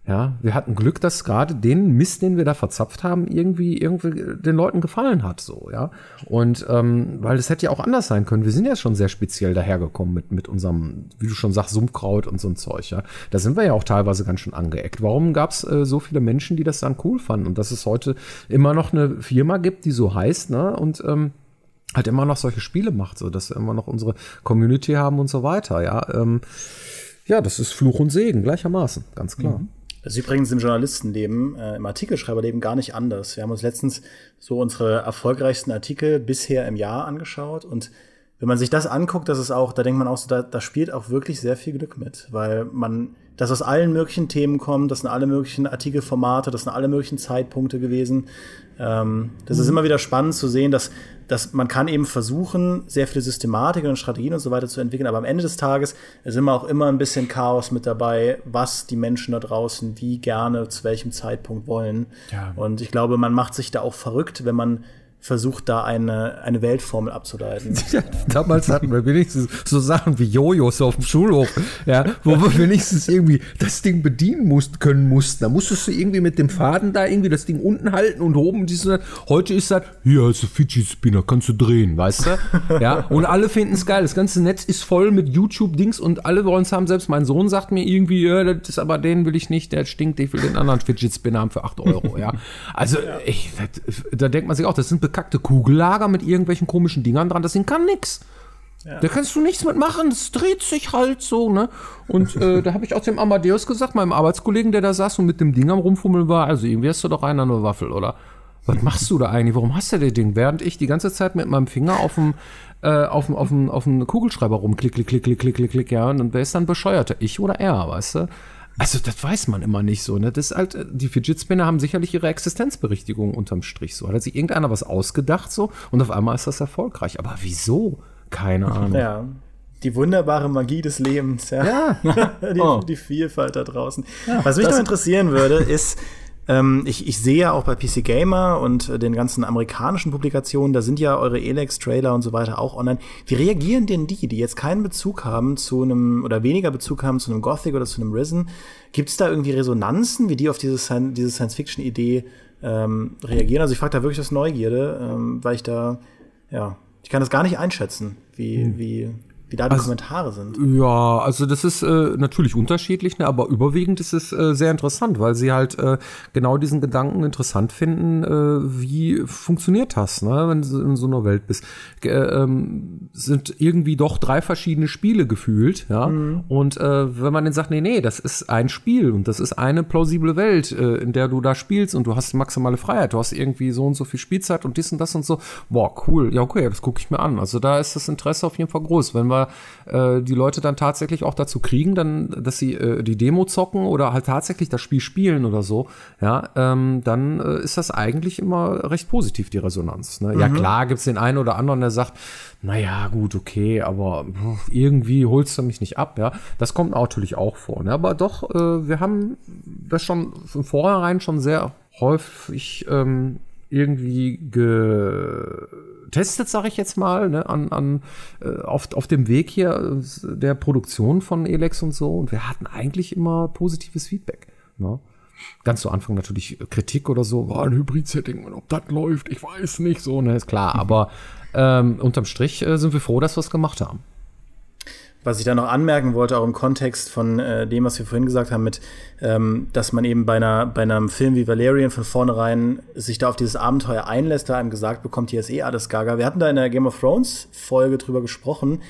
Ja, wir hatten Glück, dass gerade den Mist, den wir da verzapft haben, irgendwie, irgendwie den Leuten gefallen hat, so, ja. Und ähm, weil das hätte ja auch anders sein können. Wir sind ja schon sehr speziell dahergekommen mit, mit unserem, wie du schon sagst, Sumpfkraut und so ein Zeug, ja. Da sind wir ja auch teilweise ganz schön angeeckt. Warum gab es äh, so viele Menschen, die das dann cool fanden? Und dass es heute immer noch eine Firma gibt, die so heißt, ne? Und ähm, halt immer noch solche Spiele macht, so dass wir immer noch unsere Community haben und so weiter, ja. Ähm, ja, das ist Fluch und Segen gleichermaßen, ganz klar. Mhm. Das ist übrigens im Journalistenleben, äh, im Artikelschreiberleben gar nicht anders. Wir haben uns letztens so unsere erfolgreichsten Artikel bisher im Jahr angeschaut und wenn man sich das anguckt, das ist auch, da denkt man auch so, da, da spielt auch wirklich sehr viel Glück mit, weil man das aus allen möglichen Themen kommt, das sind alle möglichen Artikelformate, das sind alle möglichen Zeitpunkte gewesen. Ähm, das mhm. ist immer wieder spannend zu sehen, dass, dass man kann eben versuchen, sehr viele Systematiken und Strategien und so weiter zu entwickeln, aber am Ende des Tages ist immer auch immer ein bisschen Chaos mit dabei, was die Menschen da draußen wie gerne zu welchem Zeitpunkt wollen. Ja. Und ich glaube, man macht sich da auch verrückt, wenn man versucht, da eine, eine Weltformel abzuleiten. Ja, damals hatten wir wenigstens so Sachen wie Jojos auf dem Schulhof, ja, wo wir wenigstens irgendwie das Ding bedienen mussten, können mussten. Da musstest du irgendwie mit dem Faden da irgendwie das Ding unten halten und oben diesen. Heute ist das, hier ist ein Fidget Spinner, kannst du drehen, weißt du? Ja, und alle finden es geil. Das ganze Netz ist voll mit YouTube-Dings und alle wollen es haben. Selbst mein Sohn sagt mir irgendwie, ja, das ist aber den will ich nicht, der stinkt, ich will den anderen Fidget Spinner haben für 8 Euro, ja. Also, ich, das, da denkt man sich auch, das sind bekackte Kugellager mit irgendwelchen komischen Dingern dran. Das Ding kann nix. Ja. Da kannst du nichts mitmachen, das dreht sich halt so, ne? Und äh, da habe ich auch dem Amadeus gesagt, meinem Arbeitskollegen, der da saß und mit dem Ding am Rumfummeln war, also irgendwie hast du doch einer nur Waffel, oder? Was machst du da eigentlich? Warum hast du das Ding? Während ich die ganze Zeit mit meinem Finger auf dem äh, auf dem auf dem auf dem Kugelschreiber rumklick klick klick klick klick klick klick ja und wer ist dann bescheuerter? Ich oder er, weißt du? Also das weiß man immer nicht so. Ne? Das ist halt, die Fidget Spinner haben sicherlich ihre Existenzberichtigung unterm Strich so. Hat sich irgendeiner was ausgedacht so und auf einmal ist das erfolgreich. Aber wieso? Keine Ahnung. Ja. Die wunderbare Magie des Lebens, ja. ja. die, oh. die, Vielfalt da draußen. Ja, was mich noch interessieren würde, ist, ähm, ich, ich sehe ja auch bei PC Gamer und äh, den ganzen amerikanischen Publikationen, da sind ja eure Elex-Trailer und so weiter auch online. Wie reagieren denn die, die jetzt keinen Bezug haben zu einem oder weniger Bezug haben zu einem Gothic oder zu einem Risen? Gibt es da irgendwie Resonanzen, wie die auf diese, diese Science-Fiction-Idee ähm, reagieren? Also ich frage da wirklich aus Neugierde, ähm, weil ich da, ja, ich kann das gar nicht einschätzen, wie, hm. wie wie da die also, Kommentare sind. Ja, also das ist äh, natürlich unterschiedlich, ne, aber überwiegend ist es äh, sehr interessant, weil sie halt äh, genau diesen Gedanken interessant finden, äh, wie funktioniert das, ne, wenn du in so einer Welt bist. Äh, ähm, sind irgendwie doch drei verschiedene Spiele gefühlt, ja. Mhm. Und äh, wenn man dann sagt, nee, nee, das ist ein Spiel und das ist eine plausible Welt, äh, in der du da spielst und du hast maximale Freiheit, du hast irgendwie so und so viel Spielzeit und dies und das und so, boah, cool, ja, okay, das gucke ich mir an. Also da ist das Interesse auf jeden Fall groß. Wenn wir äh, die Leute dann tatsächlich auch dazu kriegen, dann, dass sie äh, die Demo zocken oder halt tatsächlich das Spiel spielen oder so, ja, ähm, dann äh, ist das eigentlich immer recht positiv, die Resonanz. Ne? Mhm. Ja, klar gibt's den einen oder anderen, der sagt, naja, gut, okay, aber irgendwie holst du mich nicht ab, ja. Das kommt natürlich auch vor. Ne? Aber doch, äh, wir haben das schon von vornherein schon sehr häufig ähm, irgendwie getestet, sage ich jetzt mal, ne, an, an, äh, auf, auf dem Weg hier äh, der Produktion von Elex und so. Und wir hatten eigentlich immer positives Feedback. Ne? Ganz zu Anfang natürlich Kritik oder so, war ein Hybrid-Setting, ob das läuft, ich weiß nicht, so, ne, ist klar. Mhm. Aber ähm, unterm Strich äh, sind wir froh, dass wir es gemacht haben. Was ich da noch anmerken wollte, auch im Kontext von äh, dem, was wir vorhin gesagt haben, mit, ähm, dass man eben bei, einer, bei einem Film wie Valerian von vornherein sich da auf dieses Abenteuer einlässt, da einem gesagt bekommt, hier ist eh alles gaga. Wir hatten da in der Game of Thrones Folge drüber gesprochen,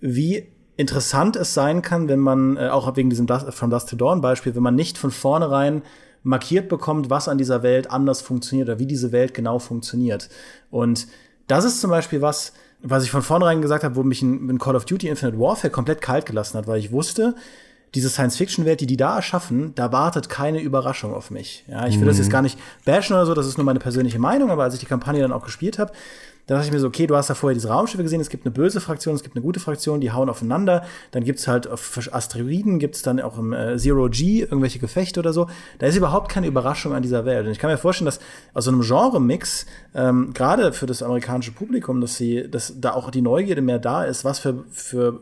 wie interessant es sein kann, wenn man, äh, auch wegen diesem Dust, From Dust to Dawn Beispiel, wenn man nicht von vornherein markiert bekommt, was an dieser Welt anders funktioniert oder wie diese Welt genau funktioniert. Und das ist zum Beispiel was, was ich von vornherein gesagt habe, wo mich in, in Call of Duty Infinite Warfare komplett kalt gelassen hat, weil ich wusste, diese Science-Fiction-Welt, die die da erschaffen, da wartet keine Überraschung auf mich. Ja, ich will mhm. das jetzt gar nicht bashen oder so, das ist nur meine persönliche Meinung, aber als ich die Kampagne dann auch gespielt habe, da dachte ich mir so, okay, du hast da vorher diese Raumschiffe gesehen, es gibt eine böse Fraktion, es gibt eine gute Fraktion, die hauen aufeinander. Dann gibt's halt auf Asteroiden, gibt's dann auch im äh, Zero G irgendwelche Gefechte oder so. Da ist überhaupt keine Überraschung an dieser Welt. Und ich kann mir vorstellen, dass aus so einem Genre-Mix, ähm, gerade für das amerikanische Publikum, dass sie, dass da auch die Neugierde mehr da ist, was für, für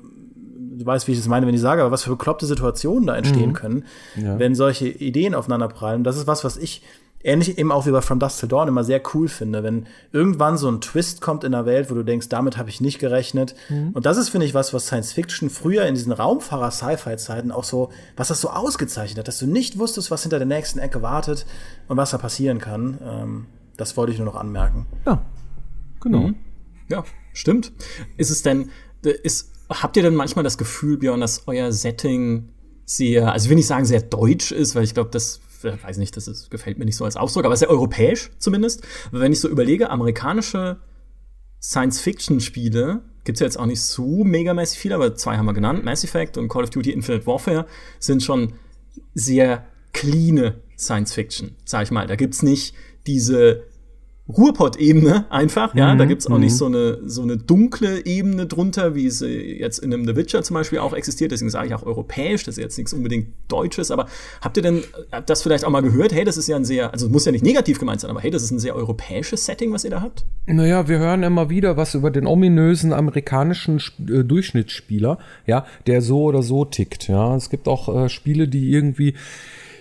du weißt, wie ich das meine, wenn ich sage, aber was für bekloppte Situationen da entstehen mhm. können, ja. wenn solche Ideen aufeinander prallen. Das ist was, was ich ähnlich eben auch wie bei From Dust to Dawn immer sehr cool finde, wenn irgendwann so ein Twist kommt in der Welt, wo du denkst, damit habe ich nicht gerechnet. Mhm. Und das ist, finde ich, was, was Science Fiction früher in diesen Raumfahrer-Sci-Fi-Zeiten auch so, was das so ausgezeichnet hat, dass du nicht wusstest, was hinter der nächsten Ecke wartet und was da passieren kann. Ähm, das wollte ich nur noch anmerken. Ja, genau. Mhm. Ja, stimmt. Ist es denn, ist, habt ihr denn manchmal das Gefühl, Björn, dass euer Setting sehr, also ich will nicht sagen sehr deutsch ist, weil ich glaube, das weiß nicht, das ist, gefällt mir nicht so als Ausdruck, aber sehr europäisch zumindest. wenn ich so überlege, amerikanische Science-Fiction-Spiele, gibt es ja jetzt auch nicht so megamäßig viel, aber zwei haben wir genannt. Mass Effect und Call of Duty Infinite Warfare sind schon sehr cleane Science Fiction, sag ich mal. Da gibt's nicht diese Ruhrpott-Ebene einfach, ja. Mhm, da gibt's auch nicht mhm. so eine, so eine dunkle Ebene drunter, wie sie jetzt in einem The Witcher zum Beispiel auch existiert. Deswegen sage ich auch europäisch, das ist jetzt nichts unbedingt Deutsches. Aber habt ihr denn das vielleicht auch mal gehört? Hey, das ist ja ein sehr, also muss ja nicht negativ gemeint sein, aber hey, das ist ein sehr europäisches Setting, was ihr da habt? Naja, wir hören immer wieder was über den ominösen amerikanischen äh, Durchschnittsspieler, ja, der so oder so tickt, ja. Es gibt auch äh, Spiele, die irgendwie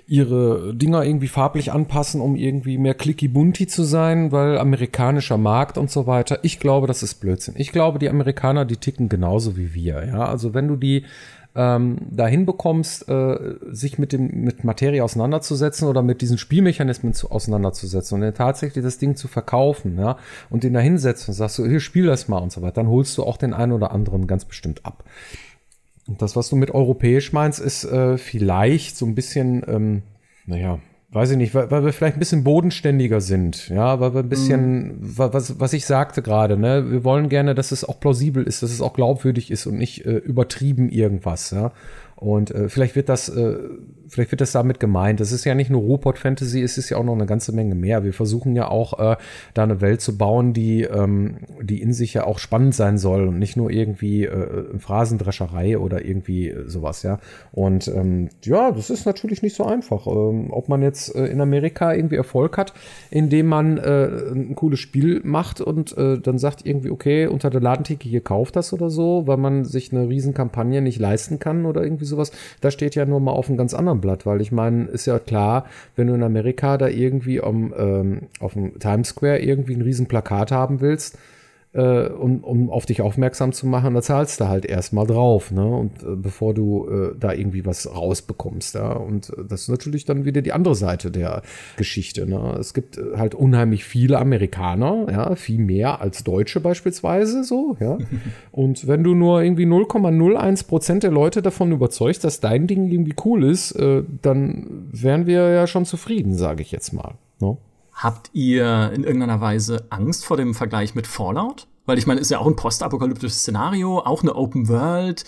ihre Dinger irgendwie farblich anpassen, um irgendwie mehr clicky-bunti zu sein, weil amerikanischer Markt und so weiter. Ich glaube, das ist Blödsinn. Ich glaube, die Amerikaner, die ticken genauso wie wir. Ja, also wenn du die ähm, dahin bekommst, äh, sich mit dem mit Materie auseinanderzusetzen oder mit diesen Spielmechanismen zu, auseinanderzusetzen und dann tatsächlich das Ding zu verkaufen, ja, und den da hinsetzt und sagst du, hier spiel das mal und so weiter, dann holst du auch den einen oder anderen ganz bestimmt ab. Und das, was du mit europäisch meinst, ist äh, vielleicht so ein bisschen, ähm, naja, weiß ich nicht, weil, weil wir vielleicht ein bisschen bodenständiger sind, ja, weil wir ein bisschen, mhm. was, was ich sagte gerade, ne, wir wollen gerne, dass es auch plausibel ist, dass es auch glaubwürdig ist und nicht äh, übertrieben irgendwas, ja. Und äh, vielleicht wird das, äh, vielleicht wird das damit gemeint. Es ist ja nicht nur Robot Fantasy, es ist ja auch noch eine ganze Menge mehr. Wir versuchen ja auch äh, da eine Welt zu bauen, die, ähm, die in sich ja auch spannend sein soll und nicht nur irgendwie äh, Phrasendrescherei oder irgendwie äh, sowas, ja. Und ähm, ja, das ist natürlich nicht so einfach. Ähm, ob man jetzt äh, in Amerika irgendwie Erfolg hat, indem man äh, ein cooles Spiel macht und äh, dann sagt irgendwie, okay, unter der Ladentheke hier kauft das oder so, weil man sich eine Riesenkampagne nicht leisten kann oder irgendwie irgendwie sowas, das steht ja nur mal auf einem ganz anderen Blatt, weil ich meine, ist ja klar, wenn du in Amerika da irgendwie um, ähm, auf dem Times Square irgendwie ein riesen Plakat haben willst, äh, um, um auf dich aufmerksam zu machen, da zahlst du halt erstmal drauf, ne? Und äh, bevor du äh, da irgendwie was rausbekommst, ja. Und äh, das ist natürlich dann wieder die andere Seite der Geschichte. Ne? Es gibt äh, halt unheimlich viele Amerikaner, ja, viel mehr als Deutsche beispielsweise, so, ja. Und wenn du nur irgendwie 0,01 Prozent der Leute davon überzeugst, dass dein Ding irgendwie cool ist, äh, dann wären wir ja schon zufrieden, sage ich jetzt mal. Ne? Habt ihr in irgendeiner Weise Angst vor dem Vergleich mit Fallout? Weil ich meine, ist ja auch ein postapokalyptisches Szenario, auch eine Open World,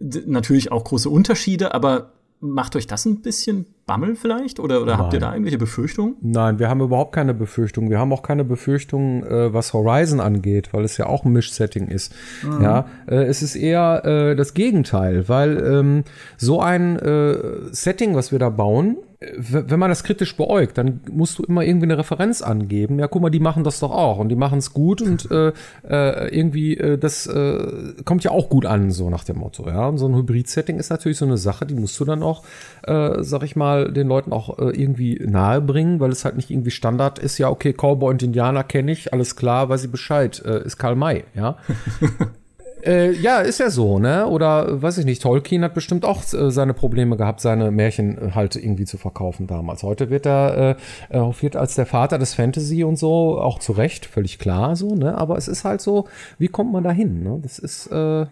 natürlich auch große Unterschiede, aber macht euch das ein bisschen Bammel vielleicht? Oder, oder habt ihr da irgendwelche Befürchtungen? Nein, wir haben überhaupt keine Befürchtungen. Wir haben auch keine Befürchtungen, äh, was Horizon angeht, weil es ja auch ein Mischsetting ist. Mhm. Ja, äh, es ist eher äh, das Gegenteil, weil ähm, so ein äh, Setting, was wir da bauen, wenn man das kritisch beäugt, dann musst du immer irgendwie eine Referenz angeben. Ja, guck mal, die machen das doch auch und die machen es gut und äh, äh, irgendwie äh, das äh, kommt ja auch gut an, so nach dem Motto. Ja, und so ein Hybrid-Setting ist natürlich so eine Sache, die musst du dann auch, äh, sag ich mal, den Leuten auch äh, irgendwie nahe bringen, weil es halt nicht irgendwie Standard ist. Ja, okay, Cowboy und Indianer kenne ich, alles klar, weiß ich Bescheid. Äh, ist Karl May, ja. Äh, ja, ist ja so, ne? Oder weiß ich nicht, Tolkien hat bestimmt auch äh, seine Probleme gehabt, seine Märchen äh, halt irgendwie zu verkaufen damals. Heute wird er äh, hofiert als der Vater des Fantasy und so, auch zu Recht, völlig klar so, ne? Aber es ist halt so, wie kommt man da hin, ne? Das ist, äh,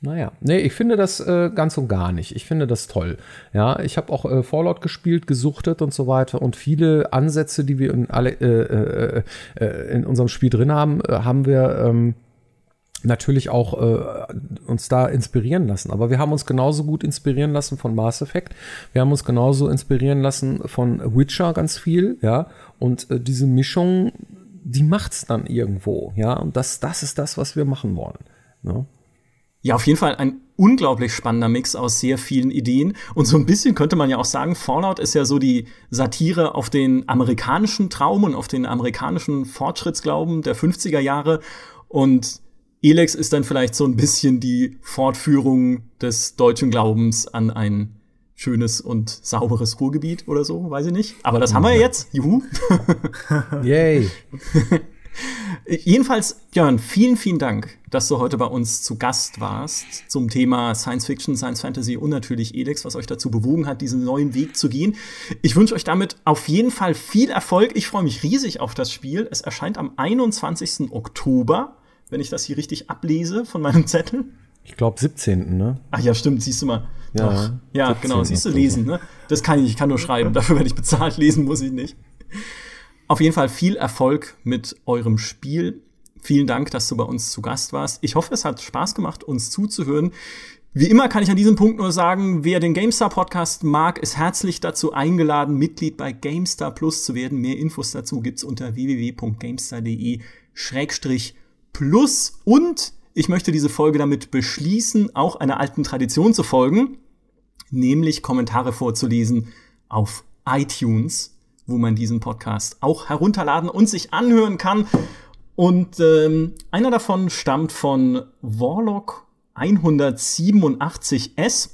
naja, nee, ich finde das äh, ganz und gar nicht. Ich finde das toll. Ja, ich habe auch äh, Fallout gespielt, gesuchtet und so weiter und viele Ansätze, die wir in alle äh, äh, äh in unserem Spiel drin haben, äh, haben wir ähm, natürlich auch äh, uns da inspirieren lassen. Aber wir haben uns genauso gut inspirieren lassen von Mass Effect. Wir haben uns genauso inspirieren lassen von Witcher ganz viel, ja. Und äh, diese Mischung, die macht's dann irgendwo, ja. Und das, das ist das, was wir machen wollen. Ne? Ja, auf jeden Fall ein unglaublich spannender Mix aus sehr vielen Ideen. Und so ein bisschen könnte man ja auch sagen, Fallout ist ja so die Satire auf den amerikanischen Traum und auf den amerikanischen Fortschrittsglauben der 50er Jahre. Und Elex ist dann vielleicht so ein bisschen die Fortführung des deutschen Glaubens an ein schönes und sauberes Ruhrgebiet oder so, weiß ich nicht. Aber das haben wir jetzt. Juhu. Yay. Jedenfalls, Björn, vielen, vielen Dank, dass du heute bei uns zu Gast warst zum Thema Science Fiction, Science Fantasy und natürlich Elex, was euch dazu bewogen hat, diesen neuen Weg zu gehen. Ich wünsche euch damit auf jeden Fall viel Erfolg. Ich freue mich riesig auf das Spiel. Es erscheint am 21. Oktober wenn ich das hier richtig ablese von meinem Zettel. Ich glaube 17. ne? Ach ja, stimmt, siehst du mal. Ja, Doch. ja genau, siehst du lesen, ne? Das kann ich, ich kann nur schreiben, dafür werde ich bezahlt, lesen muss ich nicht. Auf jeden Fall viel Erfolg mit eurem Spiel. vielen Dank, dass du bei uns zu Gast warst. Ich hoffe, es hat Spaß gemacht, uns zuzuhören. Wie immer kann ich an diesem Punkt nur sagen, wer den GameStar Podcast mag, ist herzlich dazu eingeladen, Mitglied bei GameStar Plus zu werden. Mehr Infos dazu gibt's unter www.gamestar.de-plus. Und ich möchte diese Folge damit beschließen, auch einer alten Tradition zu folgen, nämlich Kommentare vorzulesen auf iTunes, wo man diesen Podcast auch herunterladen und sich anhören kann. Und ähm, einer davon stammt von Warlock 187S.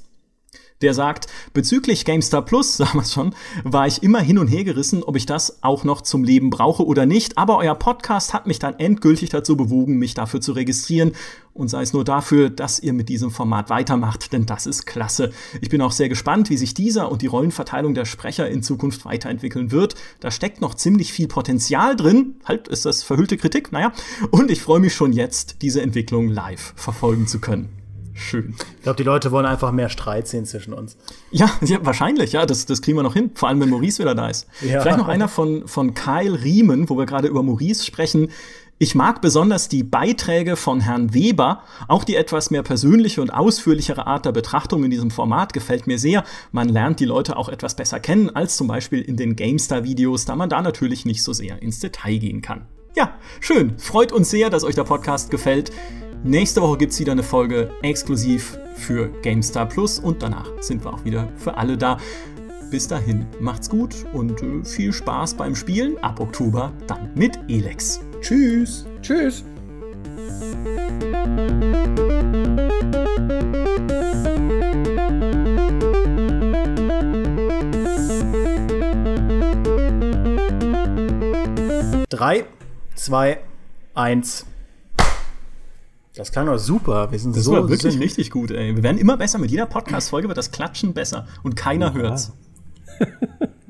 Der sagt, bezüglich GameStar Plus, sagen es schon, war ich immer hin und her gerissen, ob ich das auch noch zum Leben brauche oder nicht. Aber euer Podcast hat mich dann endgültig dazu bewogen, mich dafür zu registrieren. Und sei es nur dafür, dass ihr mit diesem Format weitermacht, denn das ist klasse. Ich bin auch sehr gespannt, wie sich dieser und die Rollenverteilung der Sprecher in Zukunft weiterentwickeln wird. Da steckt noch ziemlich viel Potenzial drin. Halt, ist das verhüllte Kritik? Naja. Und ich freue mich schon jetzt, diese Entwicklung live verfolgen zu können. Schön. Ich glaube, die Leute wollen einfach mehr Streit sehen zwischen uns. Ja, ja wahrscheinlich, ja, das, das kriegen wir noch hin. Vor allem, wenn Maurice wieder da ist. Ja. Vielleicht noch einer von, von Kyle Riemen, wo wir gerade über Maurice sprechen. Ich mag besonders die Beiträge von Herrn Weber. Auch die etwas mehr persönliche und ausführlichere Art der Betrachtung in diesem Format gefällt mir sehr. Man lernt die Leute auch etwas besser kennen als zum Beispiel in den GameStar-Videos, da man da natürlich nicht so sehr ins Detail gehen kann. Ja, schön. Freut uns sehr, dass euch der Podcast gefällt. Nächste Woche gibt es wieder eine Folge exklusiv für GameStar Plus und danach sind wir auch wieder für alle da. Bis dahin, macht's gut und äh, viel Spaß beim Spielen. Ab Oktober dann mit Elex. Tschüss. Tschüss. Drei, zwei, eins. Das klang doch super. Wir sind das so war wirklich süß. richtig gut, ey. Wir werden immer besser. Mit jeder Podcast-Folge wird das Klatschen besser und keiner ja. hört's.